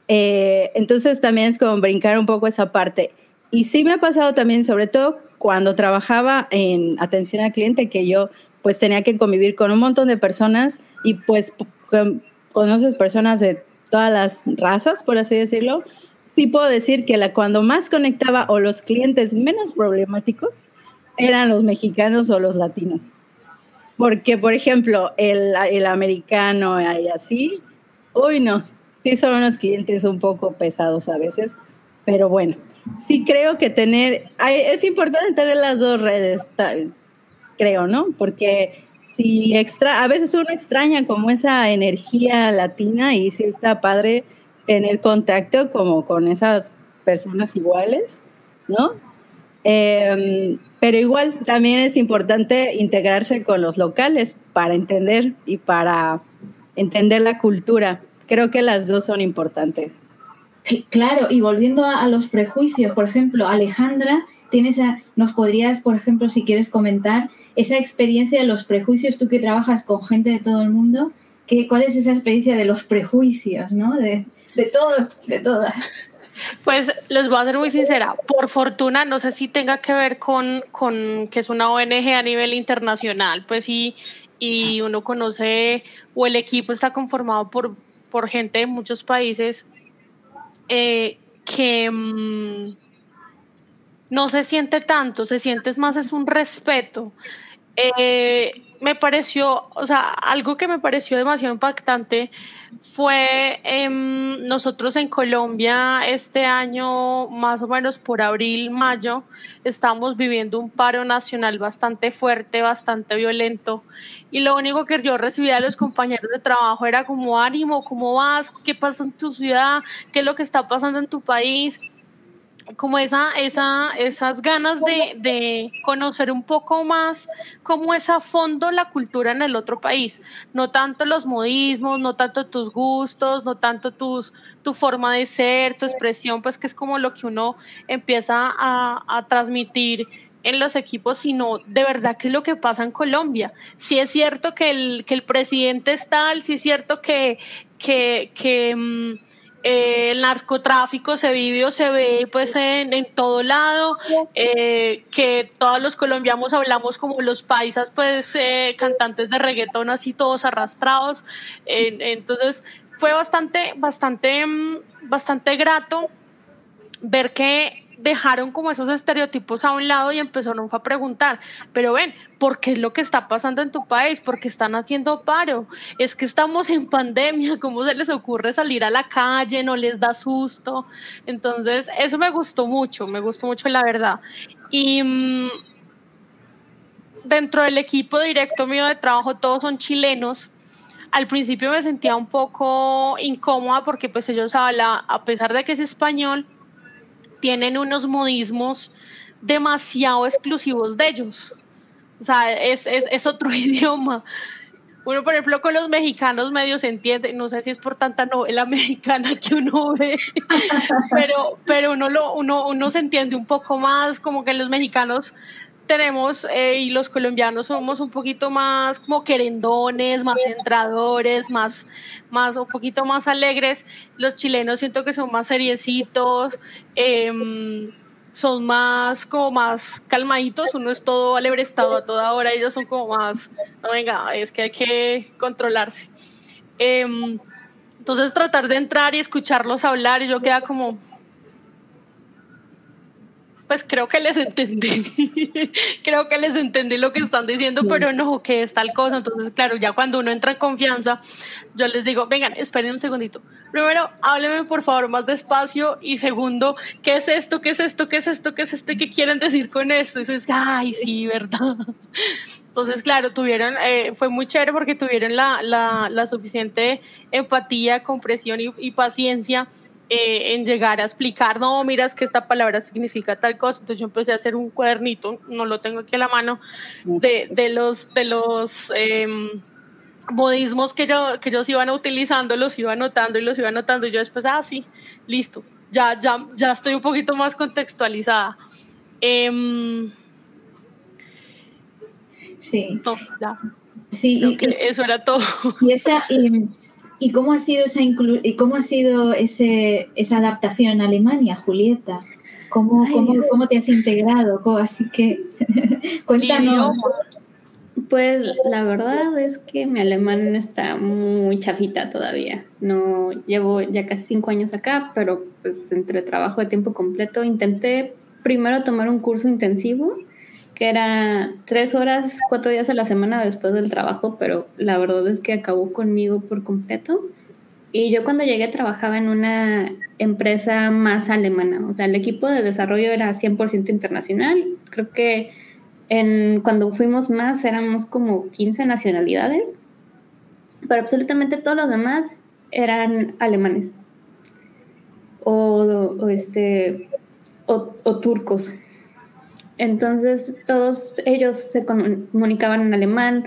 Eh, entonces también es como brincar un poco esa parte. Y sí me ha pasado también, sobre todo cuando trabajaba en atención al cliente, que yo pues tenía que convivir con un montón de personas y pues conoces personas de todas las razas, por así decirlo, sí puedo decir que la, cuando más conectaba o los clientes menos problemáticos eran los mexicanos o los latinos. Porque, por ejemplo, el, el americano y así, uy, no, sí son unos clientes un poco pesados a veces, pero bueno, sí creo que tener, es importante tener las dos redes, creo, ¿no? Porque si extra, a veces uno extraña como esa energía latina y sí está padre tener contacto como con esas personas iguales, ¿no? Em, pero igual también es importante integrarse con los locales para entender y para entender la cultura. Creo que las dos son importantes. Claro, y volviendo a, los prejuicios, por ejemplo, Alejandra, tienes nos podrías, por ejemplo, si quieres comentar esa experiencia de los prejuicios, tú que trabajas con gente de todo el mundo, ¿qué, ¿cuál es esa experiencia de los prejuicios, ¿no? de, de todos, de todas? Pues les voy a ser muy sincera, por fortuna, no sé si tenga que ver con, con que es una ONG a nivel internacional, pues y, y uno conoce o el equipo está conformado por, por gente de muchos países eh, que mm, no se siente tanto, se siente más es un respeto. Eh, me pareció, o sea, algo que me pareció demasiado impactante fue em, nosotros en Colombia este año, más o menos por abril, mayo, estamos viviendo un paro nacional bastante fuerte, bastante violento. Y lo único que yo recibía de los compañeros de trabajo era como ánimo, ¿cómo vas? ¿Qué pasa en tu ciudad? ¿Qué es lo que está pasando en tu país? Como esa, esa, esas ganas de, de, conocer un poco más cómo es a fondo la cultura en el otro país. No tanto los modismos, no tanto tus gustos, no tanto tus, tu forma de ser, tu expresión, pues que es como lo que uno empieza a, a transmitir en los equipos, sino de verdad qué es lo que pasa en Colombia. Si es cierto que el, que el presidente es tal, si es cierto que, que, mm, eh, el narcotráfico se vive o se ve pues en, en todo lado, eh, que todos los colombianos hablamos como los paisas, pues eh, cantantes de reggaetón así todos arrastrados. entonces fue bastante, bastante, mm, bastante grato ver que dejaron como esos estereotipos a un lado y empezaron a preguntar, pero ven, ¿por qué es lo que está pasando en tu país? ¿Por qué están haciendo paro? Es que estamos en pandemia, ¿cómo se les ocurre salir a la calle? ¿No les da susto? Entonces, eso me gustó mucho, me gustó mucho la verdad. Y mm, dentro del equipo directo mío de trabajo, todos son chilenos al principio me sentía un poco incómoda porque pues ellos hablan, a pesar de que es español, tienen unos modismos demasiado exclusivos de ellos. O sea, es, es, es otro idioma. Uno, por ejemplo, con los mexicanos medio se entiende, no sé si es por tanta novela mexicana que uno ve, pero, pero uno, lo, uno, uno se entiende un poco más, como que los mexicanos tenemos eh, y los colombianos somos un poquito más como querendones, más centradores, más, más un poquito más alegres. Los chilenos siento que son más seriecitos. Em, son más como más calmaditos, uno es todo alebrestado a toda hora, ellos son como más, venga, es que hay que controlarse. Em, entonces tratar de entrar y escucharlos hablar y yo queda como, pues creo que les entendí, creo que les entendí lo que están diciendo, pero no, que es tal cosa. Entonces, claro, ya cuando uno entra en confianza, yo les digo, vengan, esperen un segundito. Primero, hábleme por favor más despacio y segundo, ¿qué es esto? ¿Qué es esto? ¿Qué es esto? ¿Qué es esto? ¿Qué quieren decir con esto? Y dices, ay, sí, ¿verdad? Entonces, claro, tuvieron, eh, fue muy chévere porque tuvieron la, la, la suficiente empatía, compresión y, y paciencia eh, en llegar a explicar, no, miras que esta palabra significa tal cosa. Entonces yo empecé a hacer un cuadernito, no lo tengo aquí a la mano, de, de los, de los em, modismos que, yo, que ellos iban utilizando, los iba anotando y los iba anotando. Y yo después, ah, sí, listo, ya, ya, ya estoy un poquito más contextualizada. Em, sí. No, ya. Sí, y, eso era todo. Y esa, ¿Y cómo ha sido esa, y cómo ha sido ese, esa adaptación en Alemania, Julieta? ¿Cómo, cómo, cómo te has integrado? Así que cuéntanos. Pues la verdad es que mi alemán está muy chafita todavía. No llevo ya casi cinco años acá, pero pues entre trabajo de tiempo completo intenté primero tomar un curso intensivo que era tres horas, cuatro días a la semana después del trabajo, pero la verdad es que acabó conmigo por completo. Y yo cuando llegué trabajaba en una empresa más alemana, o sea, el equipo de desarrollo era 100% internacional. Creo que cuando fuimos más éramos como 15 nacionalidades, pero absolutamente todos los demás eran alemanes o, este, o turcos. Entonces todos ellos se comunicaban en alemán,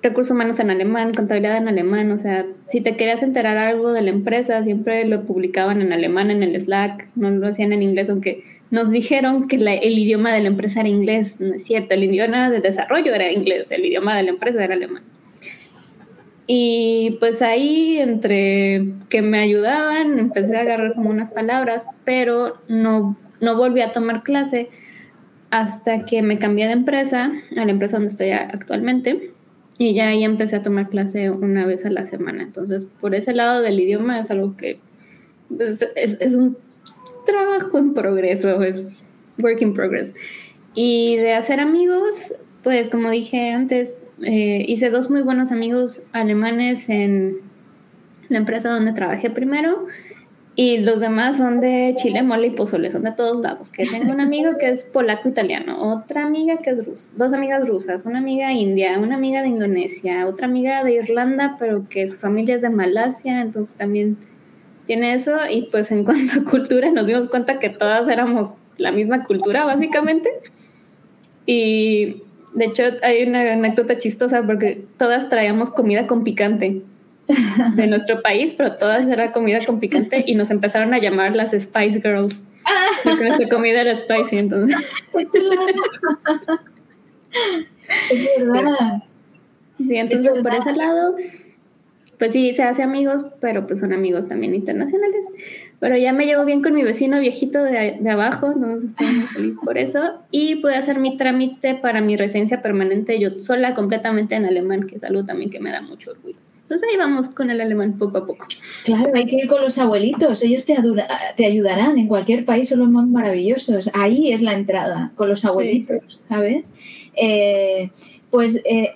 recursos humanos en alemán, contabilidad en alemán, o sea, si te querías enterar algo de la empresa, siempre lo publicaban en alemán en el Slack, no lo hacían en inglés, aunque nos dijeron que el idioma de la empresa era inglés, no es cierto, el idioma de desarrollo era inglés, el idioma de la empresa era alemán. Y pues ahí, entre que me ayudaban, empecé a agarrar como unas palabras, pero no, no volví a tomar clase hasta que me cambié de empresa, a la empresa donde estoy actualmente, y ya ahí empecé a tomar clase una vez a la semana. Entonces, por ese lado del idioma es algo que es, es, un trabajo en progreso, es work in progress. Y de hacer amigos, pues como dije antes, eh, hice dos muy buenos amigos alemanes en la empresa donde trabajé primero y los demás son de chile, mole y pozole, son de todos lados. Que tengo un amigo que es polaco-italiano, otra amiga que es rusa, dos amigas rusas, una amiga india, una amiga de Indonesia, otra amiga de Irlanda, pero que su familia es de Malasia, entonces también tiene eso. Y pues en cuanto a cultura, nos dimos cuenta que todas éramos la misma cultura, básicamente. Y de hecho hay una anécdota chistosa porque todas traíamos comida con picante de nuestro país, pero todas era comida con picante y nos empezaron a llamar las Spice Girls. Porque nuestra comida era spicy, entonces. Es verdad. Sí, entonces por ese lado, pues sí, se hace amigos, pero pues son amigos también internacionales. Pero ya me llevo bien con mi vecino viejito de, de abajo, entonces estoy muy feliz por eso. Y pude hacer mi trámite para mi residencia permanente yo sola, completamente en alemán, que es algo también que me da mucho orgullo. Entonces ahí vamos con el alemán poco a poco. Claro, hay que ir con los abuelitos, ellos te, te ayudarán, en cualquier país son los más maravillosos. Ahí es la entrada, con los abuelitos, ¿sabes? Eh, pues eh,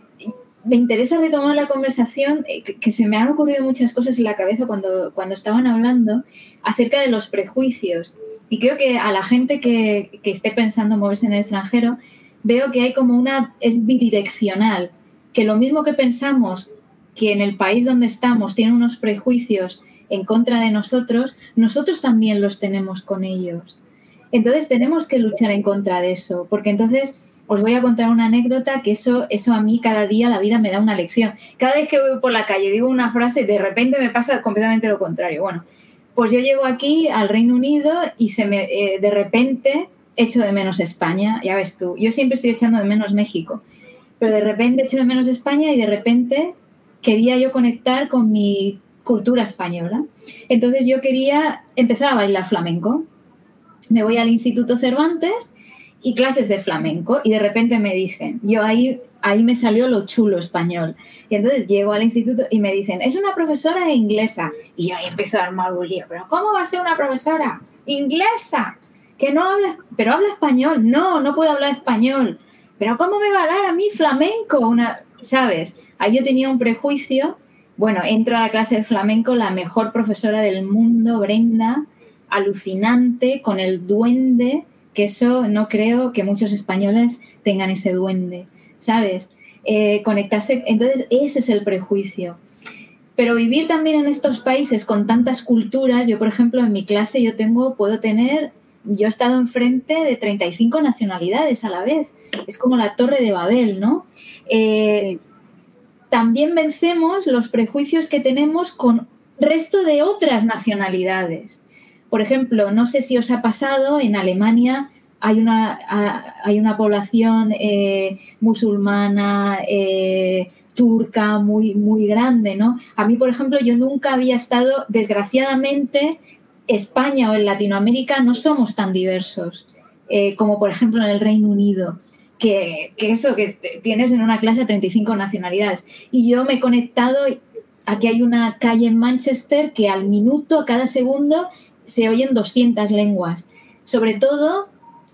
me interesa retomar la conversación, eh, que, se me han ocurrido muchas cosas en la cabeza cuando, cuando estaban hablando acerca de los prejuicios. Y creo que a la gente que, que esté pensando moverse en el extranjero, veo que hay como una, es bidireccional, que lo mismo que pensamos que en el país donde estamos tienen unos prejuicios en contra de nosotros, nosotros también los tenemos con ellos. Entonces tenemos que luchar en contra de eso, porque entonces os voy a contar una anécdota que eso, eso a mí cada día la vida me da una lección. Cada vez que voy por la calle digo una frase, de repente me pasa completamente lo contrario. Bueno, pues yo llego aquí al Reino Unido y se me, eh, de repente echo de menos España, ya ves tú. Yo siempre estoy echando de menos México, pero de repente echo de menos España y de repente quería yo conectar con mi cultura española. Entonces yo quería empezar a bailar flamenco. me voy al Instituto Cervantes y clases de flamenco y de repente me dicen, yo ahí, ahí me salió lo chulo español. Y entonces llego al instituto y me dicen, es una profesora inglesa. Y yo ahí empiezo a armar un lío, pero ¿cómo va a ser una profesora inglesa? Que no habla, pero habla español. No, no puedo hablar español. Pero ¿cómo me va a dar a mí flamenco? Una, ¿Sabes? Ahí yo tenía un prejuicio. Bueno, entro a la clase de flamenco, la mejor profesora del mundo, Brenda, alucinante, con el duende que eso no creo que muchos españoles tengan ese duende, ¿sabes? Eh, conectarse, entonces ese es el prejuicio. Pero vivir también en estos países con tantas culturas, yo por ejemplo en mi clase yo tengo, puedo tener, yo he estado enfrente de 35 nacionalidades a la vez, es como la torre de Babel, ¿no? Eh, también vencemos los prejuicios que tenemos con resto de otras nacionalidades. Por ejemplo, no sé si os ha pasado, en Alemania hay una, hay una población eh, musulmana, eh, turca, muy, muy grande, ¿no? A mí, por ejemplo, yo nunca había estado, desgraciadamente, España o en Latinoamérica no somos tan diversos como, por ejemplo, en el Reino Unido. Que, eso, que tienes en una clase 35 nacionalidades. Y yo me he conectado, aquí hay una calle en Manchester que al minuto, a cada segundo, se oyen 200 lenguas. Sobre todo,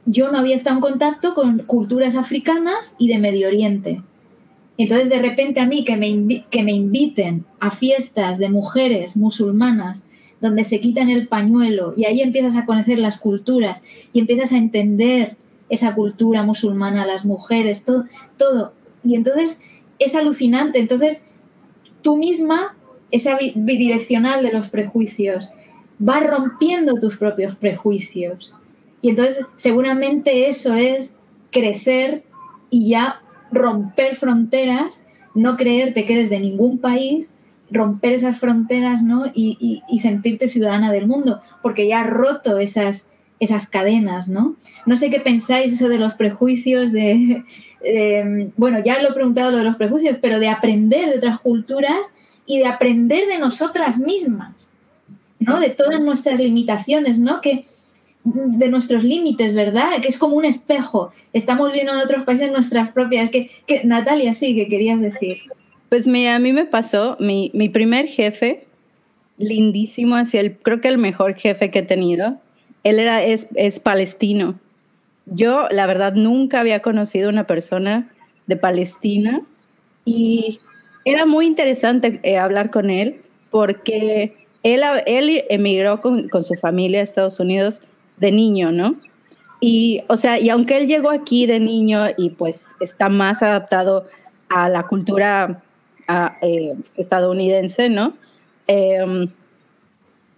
yo no había estado en contacto con culturas africanas y de Medio Oriente. Entonces, de repente a mí que me, que me inviten a fiestas de mujeres musulmanas donde se quitan el pañuelo y ahí empiezas a conocer las culturas y empiezas a entender esa cultura musulmana, las mujeres, todo, todo. Y entonces es alucinante. Entonces, tú misma, esa bidireccional de los prejuicios, vas rompiendo tus propios prejuicios. Y entonces seguramente eso es crecer y ya romper fronteras, no creerte que eres de ningún país, romper esas fronteras ¿no? y, sentirte ciudadana del mundo, porque ya has roto esas, esas cadenas, ¿no? No sé qué pensáis eso de los prejuicios, de, de, bueno, ya lo he preguntado lo de los prejuicios, pero de aprender de otras culturas y de aprender de nosotras mismas. ¿no? De todas nuestras limitaciones, ¿no? Que, de nuestros límites, ¿verdad? Que es como un espejo. Estamos viendo en otros países nuestras propias. Que, Natalia, sí, que querías decir. Pues mira, a mí me pasó, mi, mi primer jefe, lindísimo, hacia el, creo que el mejor jefe que he tenido, él era, es, es palestino. Yo, la verdad, nunca había conocido una persona de Palestina y era muy interesante eh, hablar con él porque él, él emigró con, con, su familia a Estados Unidos de niño, ¿no? Y, o sea, y aunque él llegó aquí de niño y pues está más adaptado a la cultura eh, estadounidense, ¿no? Em,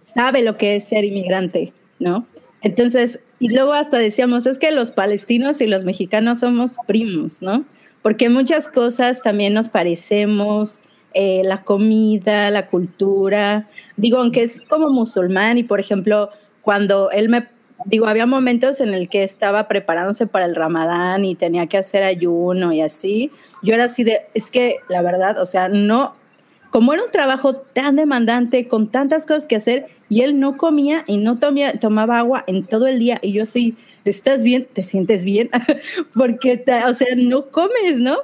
sabe lo que es ser inmigrante, ¿no? Entonces, y luego hasta decíamos, es que los palestinos y los mexicanos somos primos, ¿no? Porque muchas cosas también nos parecemos, eh, la comida, la cultura, digo, aunque es como musulmán y por ejemplo, cuando él me, digo, había momentos en el que estaba preparándose para el ramadán y tenía que hacer ayuno y así, yo era así de, es que la verdad, o sea, no, como era un trabajo tan demandante, con tantas cosas que hacer, y él no comía y no tomía, tomaba agua en todo el día, y yo sí, ¿estás bien? ¿Te sientes bien? Porque, o sea, no comes, ¿no?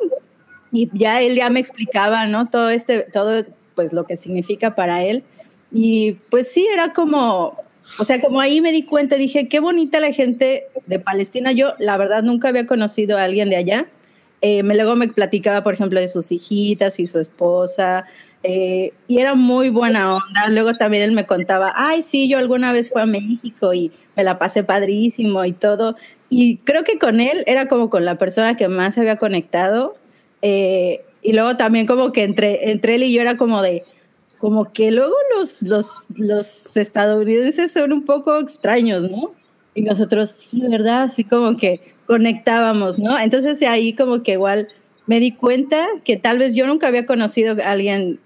Y ya él ya me explicaba, ¿no? Todo este, todo, pues lo que significa para él. Y pues sí, era como, o sea, como ahí me di cuenta, dije, qué bonita la gente de Palestina. Yo, la verdad, nunca había conocido a alguien de allá. Eh, luego me platicaba, por ejemplo, de sus hijitas y su esposa, eh, y era muy buena onda. Luego también él me contaba, ay, sí, yo alguna vez fui a México y me la pasé padrísimo y todo. Y creo que con él era como con la persona que más se había conectado. Eh, y luego también como que entre, entre él y yo era como de, como que luego los, los, los estadounidenses son un poco extraños, ¿no? Y nosotros, sí, ¿verdad? Así como que conectábamos, ¿no? Entonces ahí como que igual me di cuenta que tal vez yo nunca había conocido a alguien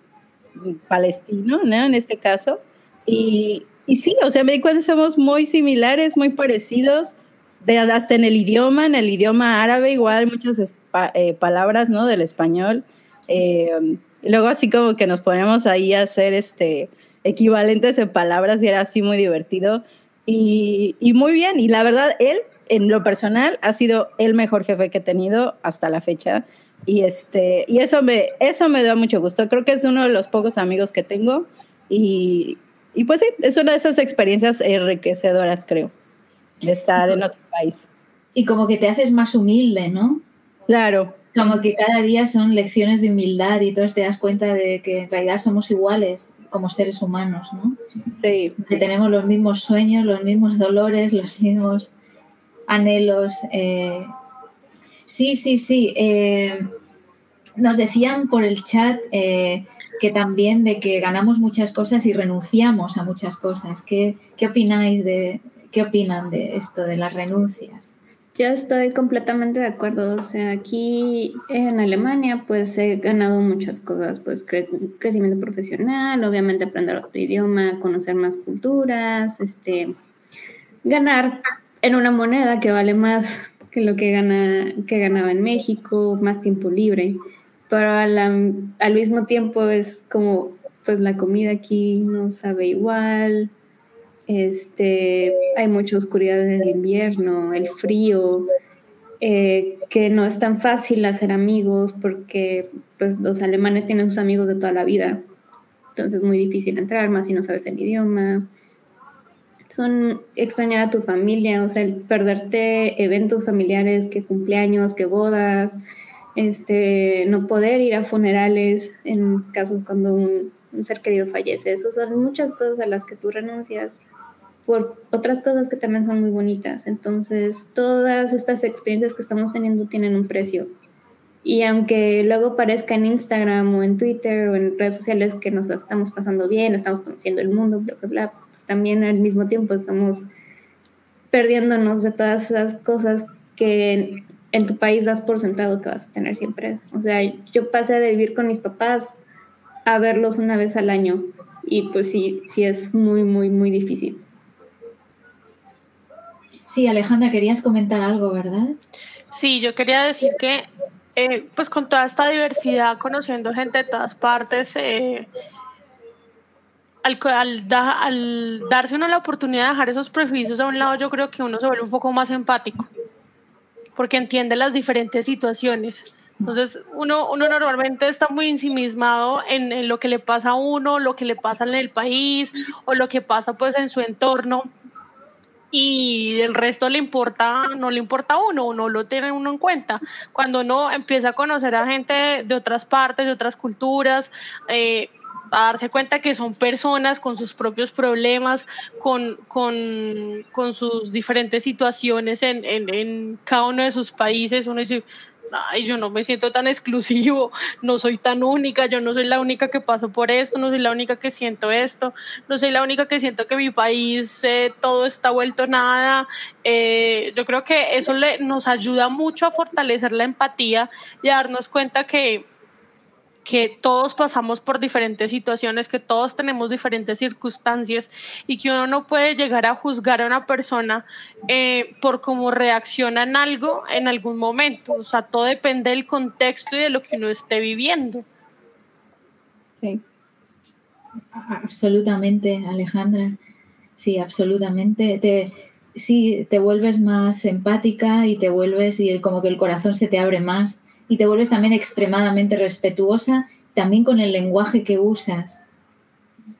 palestino, ¿no? En este caso. Y, y sí, o sea, me di cuenta somos muy similares, muy parecidos, de, hasta en el idioma, en el idioma árabe igual muchas eh, palabras, ¿no? Del español. Eh, luego así como que nos ponemos ahí a hacer este equivalentes en palabras y era así muy divertido. y, y muy bien. Y la verdad, él, en lo personal, ha sido el mejor jefe que he tenido hasta la fecha. Y, este, y eso, me, eso me da mucho gusto. Creo que es uno de los pocos amigos que tengo. Y, y pues sí, es una de esas experiencias enriquecedoras, creo, de estar en otro país. Y como que te haces más humilde, ¿no? Claro. Como que cada día son lecciones de humildad y todos te das cuenta de que en realidad somos iguales como seres humanos, ¿no? Sí. Que tenemos los mismos sueños, los mismos dolores, los mismos anhelos. eh. Sí, sí, sí. eh, nos decían por el chat eh, que también de que ganamos muchas cosas y renunciamos a muchas cosas. ¿Qué, qué opináis de, qué opinan de esto, de las renuncias? Yo estoy completamente de acuerdo. O sea, aquí en Alemania, pues he ganado muchas cosas, pues cre- crecimiento profesional, obviamente aprender otro idioma, conocer más culturas, este, ganar en una moneda que vale más que lo que gana que ganaba en México, más tiempo libre. Pero al mismo tiempo es como, pues la comida aquí no sabe igual, este, hay mucha oscuridad en el invierno, el frío, eh, que no es tan fácil hacer amigos porque pues, los alemanes tienen sus amigos de toda la vida. Entonces es muy difícil entrar, más si no sabes el idioma. Son extrañar a tu familia, o sea, el perderte eventos familiares, que cumpleaños, que bodas, este, no poder ir a funerales en casos cuando un, ser querido fallece. Esas son muchas cosas a las que tú renuncias por otras cosas que también son muy bonitas. Entonces, todas estas experiencias que estamos teniendo tienen un precio. Y aunque luego parezca en Instagram o en Twitter o en redes sociales que nos las estamos pasando bien, estamos conociendo el mundo, bla, bla, bla, también al mismo tiempo estamos perdiéndonos de todas esas cosas que en, en tu país das por sentado que vas a tener siempre. O sea, yo pasé de vivir con mis papás a verlos una vez al año y pues sí, sí es muy, muy, muy difícil. Sí, Alejandra, querías comentar algo, ¿verdad? Sí, yo quería decir que, eh, pues con toda esta diversidad, conociendo gente de todas partes, eh, al, al da- al darse uno la oportunidad de dejar esos prejuicios a un lado, yo creo que uno se vuelve un poco más empático, porque entiende las diferentes situaciones. Entonces, uno, uno normalmente está muy ensimismado en, en lo que le pasa a uno, lo que le pasa en el país o lo que pasa pues en su entorno y el resto le importa, no le importa a uno, no lo tiene uno en cuenta. Cuando uno empieza a conocer a gente de otras partes, de otras culturas, eh, a darse cuenta que son personas con sus propios problemas, con, con, con sus diferentes situaciones en, en, en cada uno de sus países, uno dice, ay, yo no me siento tan exclusivo, no soy tan única, yo no soy la única que paso por esto, no soy la única que siento esto, no soy la única que siento que mi país eh, todo está vuelto nada. Eh, yo creo que eso le, nos ayuda mucho a fortalecer la empatía y a darnos cuenta que que todos pasamos por diferentes situaciones, que todos tenemos diferentes circunstancias y que uno no puede llegar a juzgar a una persona eh, por cómo reacciona en algo en algún momento. O sea, todo depende del contexto y de lo que uno esté viviendo. Sí. Absolutamente, Alejandra. Sí, absolutamente. Te, sí, te vuelves más empática y te vuelves, y como que el corazón se te abre más y te vuelves también extremadamente respetuosa, también con el lenguaje que usas.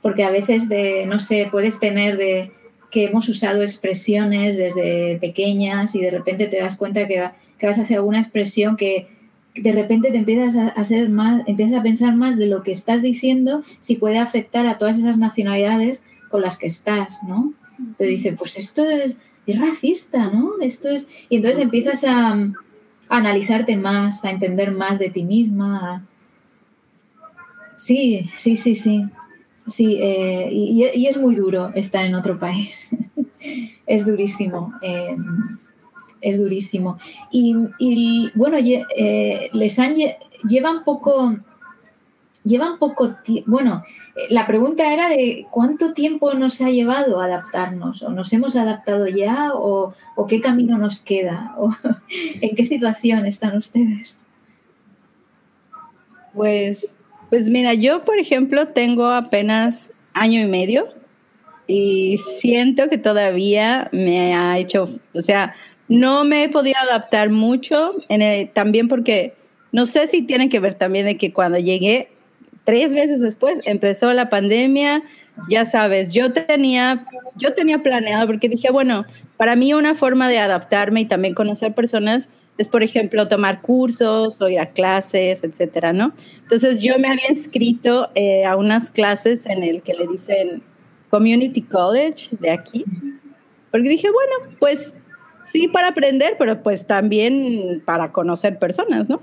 Porque a veces, de, no sé, puedes tener de que hemos usado expresiones desde pequeñas y de repente te das cuenta que, que vas a hacer alguna expresión que de repente te empiezas a hacer más, empiezas a pensar más de lo que estás diciendo si puede afectar a todas esas nacionalidades con las que estás, ¿no? Te dice, pues esto es, es racista, ¿no? Esto es. Y entonces empiezas a, analizarte más, a entender más de ti misma. Sí, sí, sí, sí. Sí, eh, y, es muy duro estar en otro país. es durísimo. Eh, es durísimo. Y, y bueno, eh, les han llevan poco, llevan poco tiempo. Bueno, la pregunta era de cuánto tiempo nos ha llevado adaptarnos, o nos hemos adaptado ya, o, o qué camino nos queda, o en qué situación están ustedes. Pues, pues mira, yo por ejemplo tengo apenas año y medio y siento que todavía me ha hecho, o sea, no me he podido adaptar mucho, en también porque no sé si tiene que ver también de que cuando llegué tres veces después empezó la pandemia, ya sabes, yo tenía, yo tenía planeado porque dije, bueno, para mí una forma de adaptarme y también conocer personas es, por ejemplo, tomar cursos o ir a clases, etcétera, ¿no? Entonces yo me había inscrito eh, a unas clases en el que le dicen Community College de aquí, porque dije, bueno, pues sí para aprender, pero pues también para conocer personas, ¿no?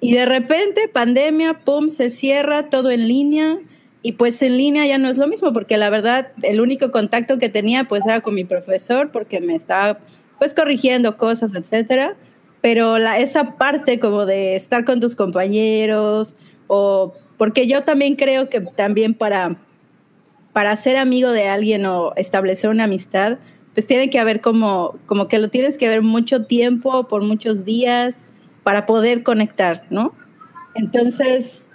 Y de repente, pandemia, pum, se cierra todo en línea. Y pues en línea ya no es lo mismo, porque la verdad, el único contacto que tenía pues era con mi profesor, porque me estaba pues corrigiendo cosas, etcétera. Pero la, esa parte como de estar con tus compañeros, o porque yo también creo que también para, para ser amigo de alguien o establecer una amistad, pues tiene que haber como, como que lo tienes que ver mucho tiempo, por muchos días, para poder conectar, ¿no? Entonces,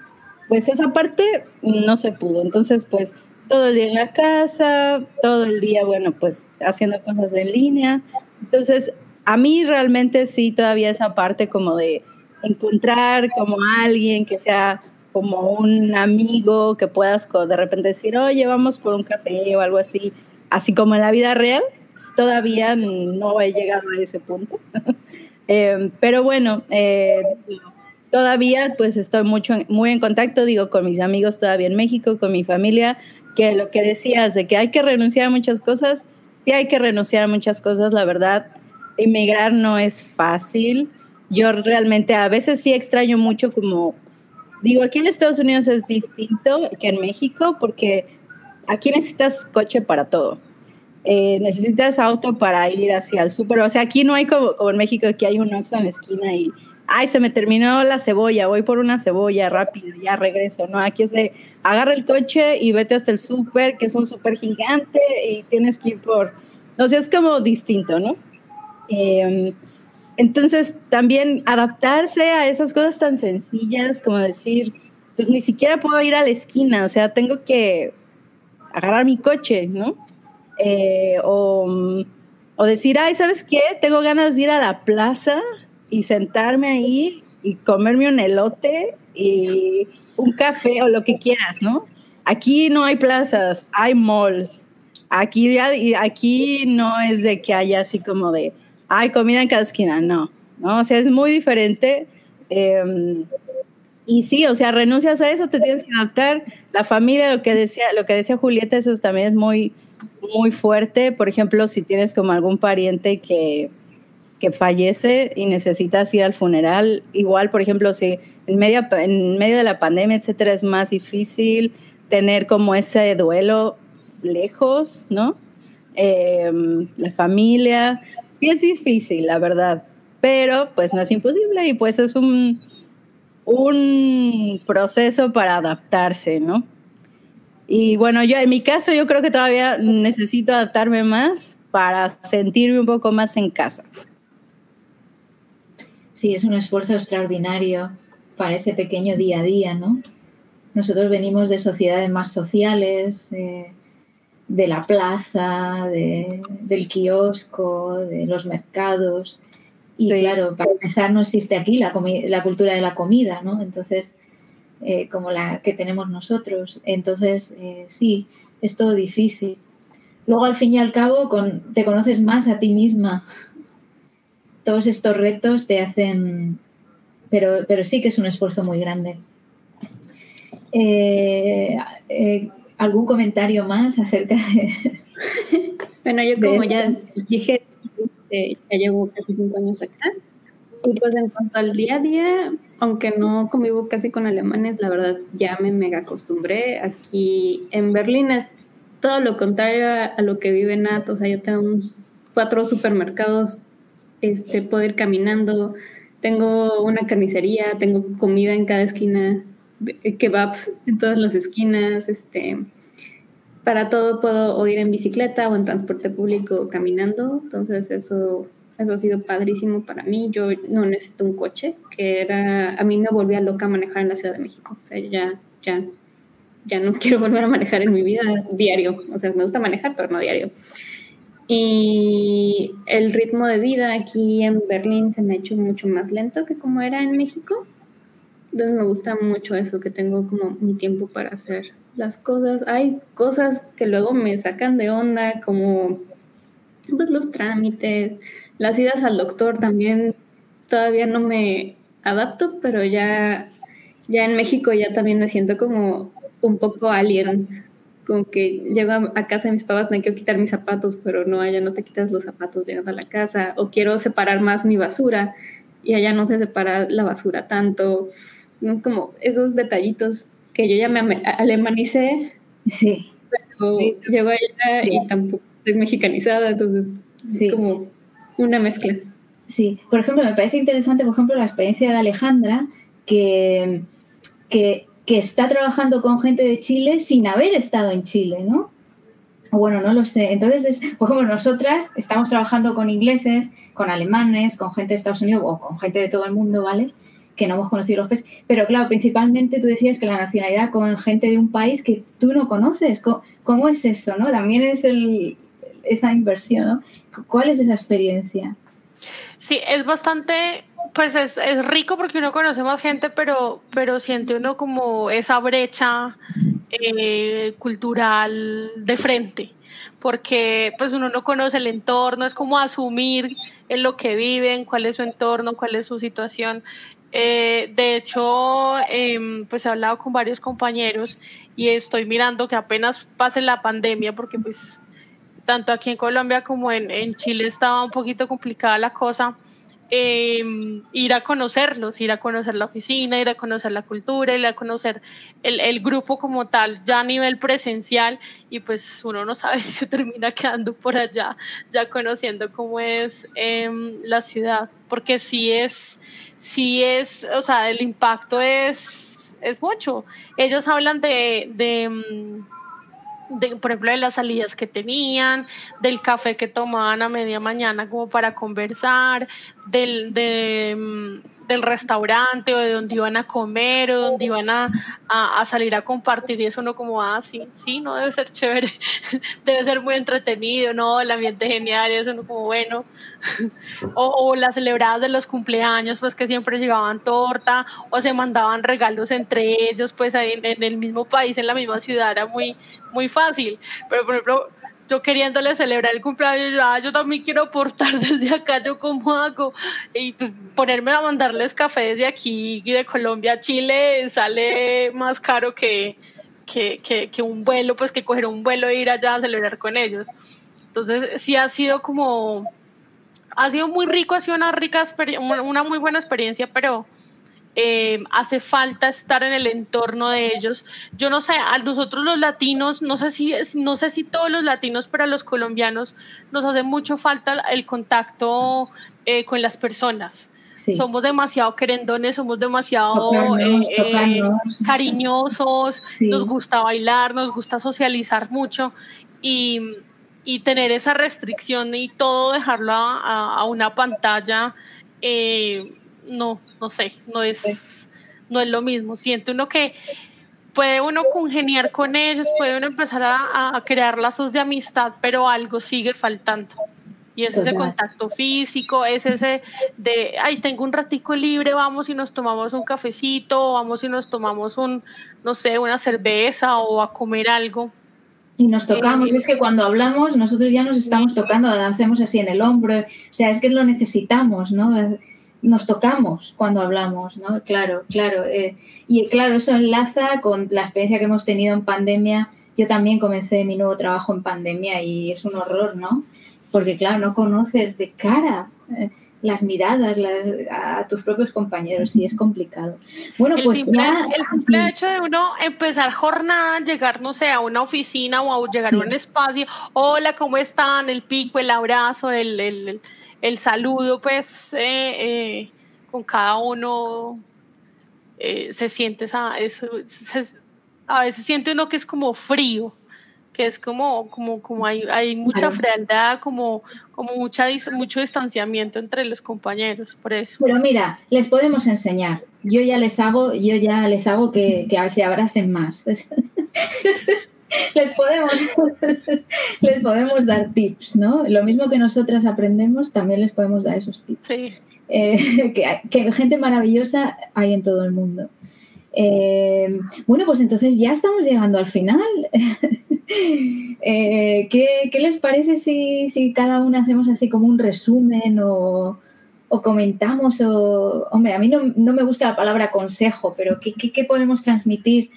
pues esa parte no se pudo. Entonces, pues todo el día en la casa, todo el día, bueno, pues haciendo cosas en línea. Entonces, a mí realmente sí todavía esa parte como de encontrar como alguien que sea como un amigo que puedas de repente decir, oye, vamos por un café o algo así, así como en la vida real, todavía no he llegado a ese punto. Eh, pero bueno, eh, todavía pues estoy mucho, muy en contacto, digo, con mis amigos todavía en México, con mi familia, que lo que decías de que hay que renunciar a muchas cosas, sí hay que renunciar a muchas cosas, la verdad, emigrar no es fácil. Yo realmente a veces sí extraño mucho como, digo, aquí en Estados Unidos es distinto que en México porque aquí necesitas coche para todo. Eh, necesitas auto para ir hacia el súper. O sea, aquí no hay como, en México que hay un Oxxo en la esquina y, ay, se me terminó la cebolla, voy por una cebolla rápido, ya regreso. No, aquí es de, agarra el coche y vete hasta el súper, que es un súper gigante y tienes que ir por... O sea, es como distinto, ¿no? Em, entonces, también adaptarse a esas cosas tan sencillas como decir, pues ni siquiera puedo ir a la esquina, o sea, tengo que agarrar mi coche, ¿no? Eh, o, o, decir, ay, ¿sabes qué? Tengo ganas de ir a la plaza y sentarme ahí y comerme un elote y un café o lo que quieras, ¿no? Aquí no hay plazas, hay malls. Aquí, aquí no es de que haya así como de, hay comida en cada esquina, no. ¿no? O sea, es muy diferente. Em, y sí, o sea, renuncias a eso, te tienes que adaptar. La familia, lo que decía, lo que decía Julieta, eso también es muy, muy fuerte. Por ejemplo, si tienes como algún pariente que, que fallece y necesitas ir al funeral, igual, por ejemplo, si en medio, en medio de la pandemia, etcétera, es más difícil tener como ese duelo lejos, ¿no? Em, la familia, sí es difícil, la verdad, pero pues no es imposible y pues es un, un proceso para adaptarse, ¿no? Y bueno, yo en mi caso yo creo que todavía necesito adaptarme más para sentirme un poco más en casa. Sí, es un esfuerzo extraordinario para ese pequeño día a día, ¿no? Nosotros venimos de sociedades más sociales, eh, de la plaza, del kiosco, de los mercados. Y claro, para empezar no existe aquí la, la cultura de la comida, ¿no? Entonces, eh, como la que tenemos nosotros. Entonces, eh, sí, es todo difícil. Luego, al fin y al cabo, con, te conoces más a ti misma. Todos estos retos te hacen, pero, pero sí que es un esfuerzo muy grande. Eh, ¿Algún comentario más acerca de... bueno, yo como ya dije, ya llevo casi cinco años acá. Y pues en cuanto al día a día, aunque no convivo casi con alemanes, la verdad ya me mega acostumbré. Aquí en Berlín es todo lo contrario a, lo que vive Nat. O sea, yo tengo unos cuatro supermercados, este, puedo ir caminando, tengo una carnicería, tengo comida en cada esquina, kebabs en todas las esquinas, este, para todo puedo ir en bicicleta o en transporte público caminando, entonces eso eso ha sido padrísimo para mí. Yo no necesito un coche, que era, a mí me volvía loca manejar en la Ciudad de México. O sea, ya, ya ya no quiero volver a manejar en mi vida diario. O sea, me gusta manejar, pero no diario. Y el ritmo de vida aquí en Berlín se me ha hecho mucho más lento que como era en México. Entonces me gusta mucho eso, que tengo como mi tiempo para hacer las cosas. Hay cosas que luego me sacan de onda, como pues, los trámites, las idas al doctor también todavía no me adapto, pero ya, ya en México ya también me siento como un poco alien. Como que llego a casa de mis papás, me quiero quitar mis zapatos, pero no, allá no te quitas los zapatos llegando a la casa. O quiero separar más mi basura y allá no se separa la basura tanto. Como esos detallitos que yo ya me alemanicé. Sí. Pero llego allá y tampoco estoy mexicanizada, entonces es como una mezcla. Sí, por ejemplo, me parece interesante, por ejemplo, la experiencia de Alejandra, que, que, está trabajando con gente de Chile sin haber estado en Chile, ¿no? Bueno, no lo sé. Entonces, es, por ejemplo, nosotras estamos trabajando con ingleses, con alemanes, con gente de Estados Unidos o con gente de todo el mundo, ¿vale? Que no hemos conocido los países. Pero claro, principalmente tú decías que la nacionalidad con gente de un país que tú no conoces. ¿Cómo, cómo es eso, no? También es el, esa inversión. ¿Cuál es esa experiencia? Sí, es bastante, pues es, es, rico porque uno conoce más gente, pero, pero siente uno como esa brecha eh, cultural de frente, porque pues uno no conoce el entorno, es como asumir en lo que viven, cuál es su entorno, cuál es su situación. Eh, de hecho, eh, pues he hablado con varios compañeros y estoy mirando que apenas pase la pandemia, porque pues tanto aquí en Colombia como en, en Chile estaba un poquito complicada la cosa. Eh, ir a conocerlos, ir a conocer la oficina, ir a conocer la cultura, ir a conocer el, el, grupo como tal, ya a nivel presencial, y pues uno no sabe si se termina quedando por allá, ya conociendo cómo es eh, la ciudad, porque sí es, sí es, o sea, el impacto es, es mucho. Ellos hablan de, mm, de, por ejemplo, de las salidas que tenían, del café que tomaban a media mañana como para conversar, del, de, mm, del restaurante o de donde iban a comer o donde iban a, a, salir a compartir y eso no como, ah, sí, sí, no debe ser chévere, debe ser muy entretenido, no, el ambiente genial y eso no como bueno, o, o, las celebradas de los cumpleaños, pues que siempre llevaban torta o se mandaban regalos entre ellos, pues en, en el mismo país, en la misma ciudad, era muy, muy fácil, pero por ejemplo, yo queriéndole celebrar el cumpleaños, yo, ah, yo también quiero aportar desde acá, yo cómo hago, y pues, ponerme a mandarles café desde aquí de Colombia a Chile sale más caro que, que, que, que, un vuelo, pues que coger un vuelo e ir allá a celebrar con ellos. Entonces sí ha sido como, ha sido muy rico, ha sido una rica, una muy buena experiencia, pero eh, hace falta estar en el entorno de ellos. Yo no sé, a nosotros los latinos, no sé si, no sé si todos los latinos, pero a los colombianos nos hace mucho falta el contacto eh, con las personas. Sí. Somos demasiado querendones, somos demasiado tocarnos, eh, tocarnos. cariñosos, sí. nos gusta bailar, nos gusta socializar mucho y, y, tener esa restricción y todo dejarlo a, a una pantalla. Eh, no, no sé, no es, no es lo mismo. Siente uno que puede uno congeniar con ellos, puede uno empezar a, a crear lazos de amistad, pero algo sigue faltando. Y es ese contacto físico, es ese de, ay, tengo un ratico libre, vamos y nos tomamos un cafecito, vamos y nos tomamos un, no sé, una cerveza o a comer algo. Y nos tocamos, eh, es que cuando hablamos nosotros ya nos estamos tocando, hacemos así en el hombro, o sea, es que lo necesitamos, ¿no? Nos tocamos cuando hablamos, ¿no? Claro, claro. Eh, y claro, eso enlaza con la experiencia que hemos tenido en pandemia. Yo también comencé mi nuevo trabajo en pandemia y es un horror, ¿no? Porque claro, no conoces de cara eh, las miradas las, a tus propios compañeros y es complicado. Bueno, el pues simple, ya, el simple sí. hecho de uno empezar jornada, llegar, no sé, a una oficina o a llegar sí. a un espacio, hola, ¿cómo están? El pico, el abrazo, el, el el saludo, pues eh, eh, con cada uno eh, se siente esa, eso, se, a veces siente uno que es como frío, que es como, como, como hay, hay mucha frialdad, como, como mucha, mucho distanciamiento entre los compañeros, por eso. Pero mira, les podemos enseñar. Yo ya les hago, yo ya les hago que, que se abracen más. les podemos, les podemos dar tips, ¿no? Lo mismo que nosotras aprendemos, también les podemos dar esos tips. Sí. Eh, que, gente maravillosa hay en todo el mundo. Eh, bueno, pues entonces ya estamos llegando al final. Eh, ¿qué, les parece si, cada una hacemos así como un resumen o, comentamos? O, hombre, a mí no, me gusta la palabra consejo, pero ¿qué, qué podemos transmitir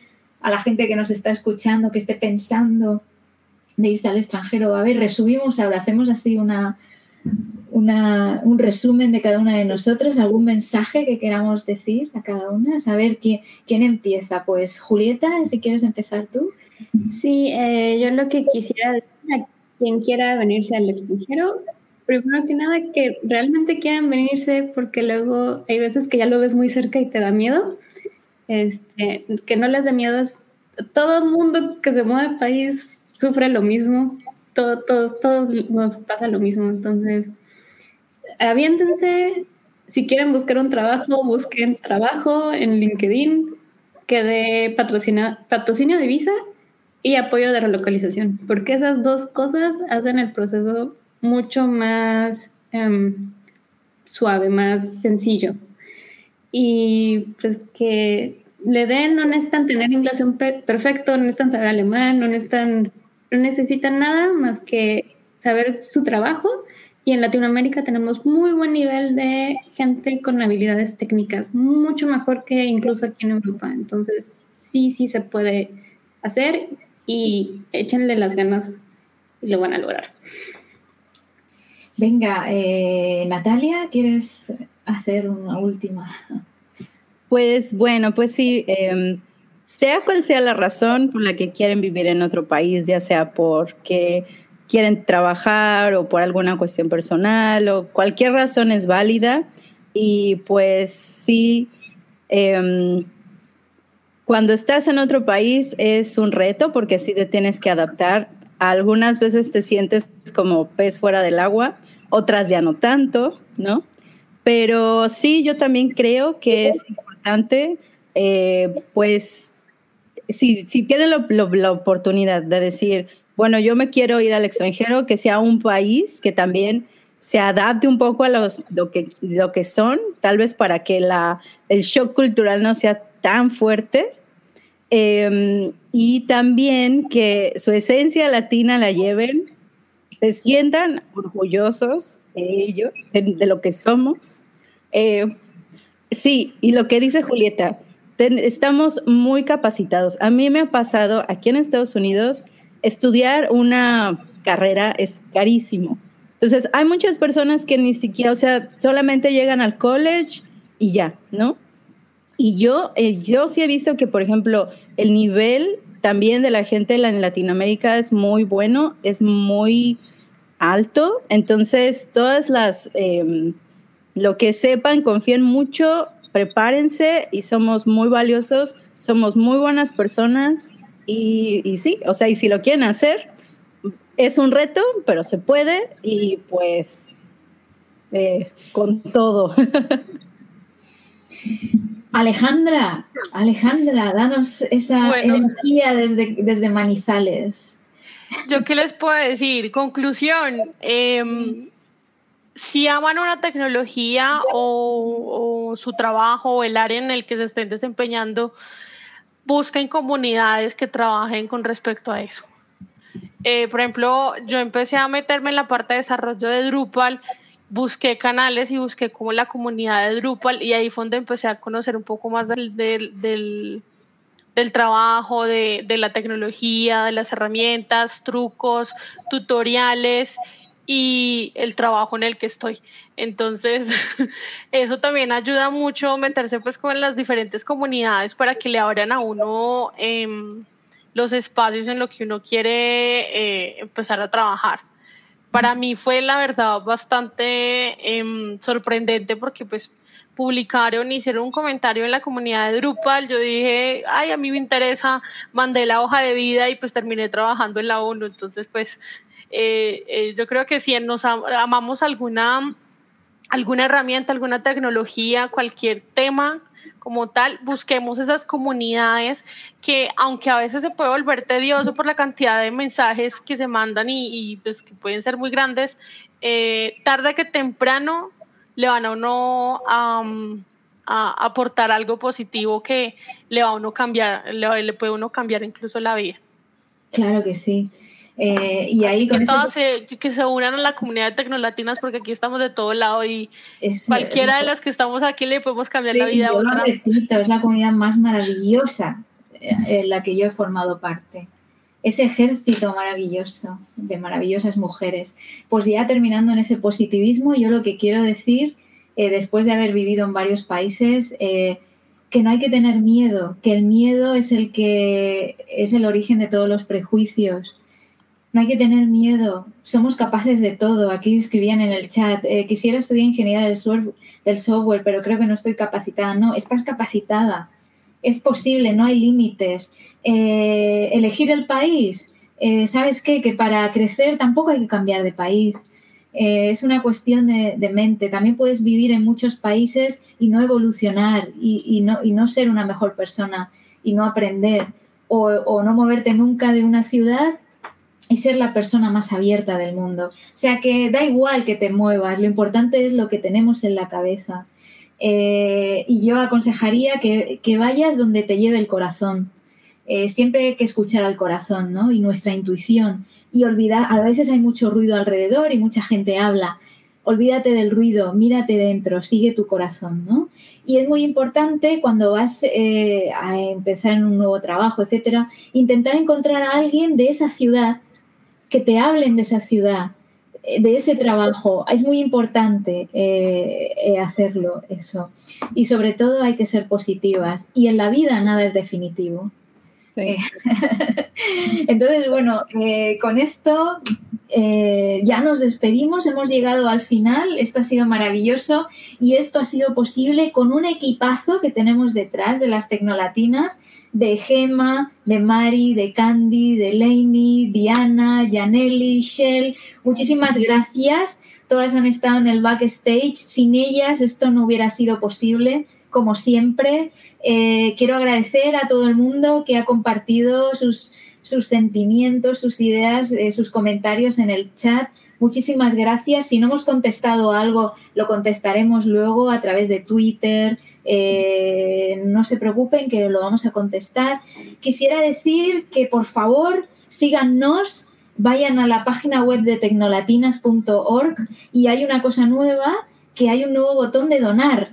a la gente que nos está escuchando, que esté pensando de irse al extranjero? A ver, resumimos ahora, hacemos así una, un resumen de cada una de nosotros, algún mensaje que queramos decir a cada una. A ver, ¿quién, quién empieza? Pues Julieta, si quieres empezar tú. Sí, eh, yo lo que quisiera decir a quien quiera venirse al extranjero, primero que nada, que realmente quieran venirse porque luego hay veces que ya lo ves muy cerca y te da miedo. Este, que no les dé miedo, todo mundo que se mueve al país sufre lo mismo, todo, todos, todos nos pasa lo mismo, entonces aviéntense, si quieren buscar un trabajo, busquen trabajo en LinkedIn que dé patrocinio de visa y apoyo de relocalización, porque esas dos cosas hacen el proceso mucho más em, suave, más sencillo y pues que le den, no necesitan tener inglés perfecto, no necesitan saber alemán, no necesitan, no necesitan nada más que saber su trabajo. Y en Latinoamérica tenemos muy buen nivel de gente con habilidades técnicas, mucho mejor que incluso aquí en Europa. Entonces, sí, sí se puede hacer y échenle las ganas y lo van a lograr. Venga, eh, Natalia, ¿quieres hacer una última. Pues bueno, pues sí, em, sea cual sea la razón por la que quieren vivir en otro país, ya sea porque quieren trabajar o por alguna cuestión personal o cualquier razón es válida. Y pues sí, em, cuando estás en otro país es un reto porque sí te tienes que adaptar. Algunas veces te sientes como pez fuera del agua, otras ya no tanto, ¿no? Pero sí, yo también creo que es importante, eh, pues, si, si tienen la oportunidad de decir, bueno, yo me quiero ir al extranjero, que sea un país que también se adapte un poco a los, lo, que, lo que son, tal vez para que la, el shock cultural no sea tan fuerte. Em, y también que su esencia latina la lleven, se sientan orgullosos ello, de, lo que somos. Eh, sí, y lo que dice Julieta, estamos muy capacitados. A mí me ha pasado aquí en Estados Unidos, estudiar una carrera es carísimo. Entonces, hay muchas personas que ni siquiera, o sea, solamente llegan al college y ya, ¿no? Y yo, eh, yo sí he visto que, por ejemplo, el nivel también de la gente en Latinoamérica es muy bueno, es muy alto. Entonces, todas las, em, lo que sepan, confíen mucho, prepárense y somos muy valiosos, somos muy buenas personas y, y sí, o sea, y si lo quieren hacer, es un reto, pero se puede y pues eh, con todo. Alejandra, Alejandra, danos esa energía desde, desde Manizales. Yo qué les puedo decir, conclusión, em, si aman una tecnología o, su trabajo o el área en el que se estén desempeñando, busquen comunidades que trabajen con respecto a eso. Eh, por ejemplo, yo empecé a meterme en la parte de desarrollo de Drupal, busqué canales y busqué como la comunidad de Drupal y ahí fue donde empecé a conocer un poco más del del trabajo, de, la tecnología, de las herramientas, trucos, tutoriales y el trabajo en el que estoy. Entonces, eso también ayuda mucho meterse pues con las diferentes comunidades para que le abran a uno em, los espacios en los que uno quiere eh, empezar a trabajar. Para mí fue la verdad bastante em, sorprendente porque pues publicaron, hicieron un comentario en la comunidad de Drupal, yo dije, ay, a mí me interesa, mandé la hoja de vida y pues terminé trabajando en la ONU, entonces pues eh, eh, yo creo que si nos amamos alguna alguna herramienta, alguna tecnología, cualquier tema como tal, busquemos esas comunidades que aunque a veces se puede volver tedioso por la cantidad de mensajes que se mandan y, pues que pueden ser muy grandes, eh, tarde que temprano le van a uno a, aportar algo positivo que le va a uno cambiar, le, le puede uno cambiar incluso la vida. Claro que sí. Eh, y ahí que, todos se, que se unan a la comunidad de Tecnolatinas porque aquí estamos de todo lado y cualquiera de las que estamos aquí le podemos cambiar la vida a otra. es la comunidad más maravillosa eh, en la que yo he formado parte. Ese ejército maravilloso de maravillosas mujeres. Pues ya terminando en ese positivismo, yo lo que quiero decir, eh, después de haber vivido en varios países, que no hay que tener miedo, que el miedo es el que es el origen de todos los prejuicios no hay que tener miedo, somos capaces de todo. Aquí escribían en el chat, eh, quisiera estudiar ingeniería del software, pero creo que no estoy capacitada. No, estás capacitada. Es posible, no hay límites. Eh, elegir el país, eh, ¿sabes qué? Que para crecer tampoco hay que cambiar de país. es una cuestión de, mente. También puedes vivir en muchos países y no evolucionar y, no, y no, ser una mejor persona y no aprender o, o no moverte nunca de una ciudad y ser la persona más abierta del mundo. O sea que da igual que te muevas, lo importante es lo que tenemos en la cabeza. Eh, y yo aconsejaría que, vayas donde te lleve el corazón. Eh, siempre hay que escuchar al corazón ¿no? y nuestra intuición y olvidar, a veces hay mucho ruido alrededor y mucha gente habla. Olvídate del ruido, mírate dentro, sigue tu corazón. ¿no? Y es muy importante cuando vas eh, a empezar en un nuevo trabajo, etcétera, intentar encontrar a alguien de esa ciudad que te hablen de esa ciudad, de ese trabajo. Es muy importante eh, eh, hacerlo, eso. Y sobre todo hay que ser positivas. Y en la vida nada es definitivo. Entonces, bueno, con esto ya nos despedimos, hemos llegado al final, esto ha sido maravilloso y esto ha sido posible con un equipazo que tenemos detrás de las tecnolatinas de Gema, de Mari, de Candy, de Lainey, Diana, Janelli, Shell. Muchísimas gracias. Todas han estado en el backstage. Sin ellas esto no hubiera sido posible, como siempre. Eh, quiero agradecer a todo el mundo que ha compartido sus, sus sentimientos, sus ideas, eh, sus comentarios en el chat. Muchísimas gracias. Si no hemos contestado algo, lo contestaremos luego a través de Twitter. Eh, no se preocupen que lo vamos a contestar. Quisiera decir que por favor síganos, vayan a la página web de tecnolatinas.org y hay una cosa nueva, que hay un nuevo botón de donar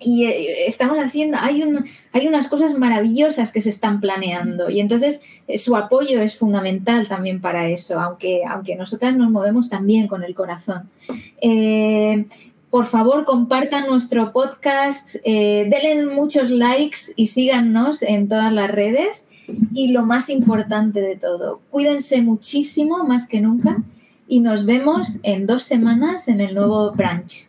y eh, estamos haciendo, hay, hay unas cosas maravillosas que se están planeando y entonces eh, su apoyo es fundamental también para eso, aunque, aunque nosotras nos movemos también con el corazón. Eh, por favor, compartan nuestro podcast, denle muchos likes y síganos en todas las redes. Y lo más importante de todo, cuídense muchísimo más que nunca y nos vemos en dos semanas en el nuevo branch.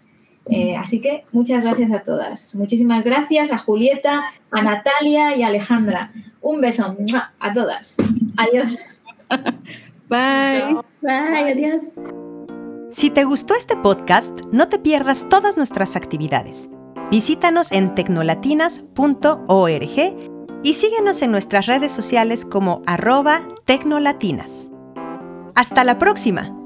Eh, así que muchas gracias a todas. Muchísimas gracias a Julieta, a Natalia y a Alejandra. Un beso a todas. Adiós. Bye. Bye, adiós. Si te gustó este podcast, no te pierdas todas nuestras actividades. Visítanos en tecnolatinas.org y síguenos en nuestras redes sociales como arroba tecnolatinas. Hasta la próxima.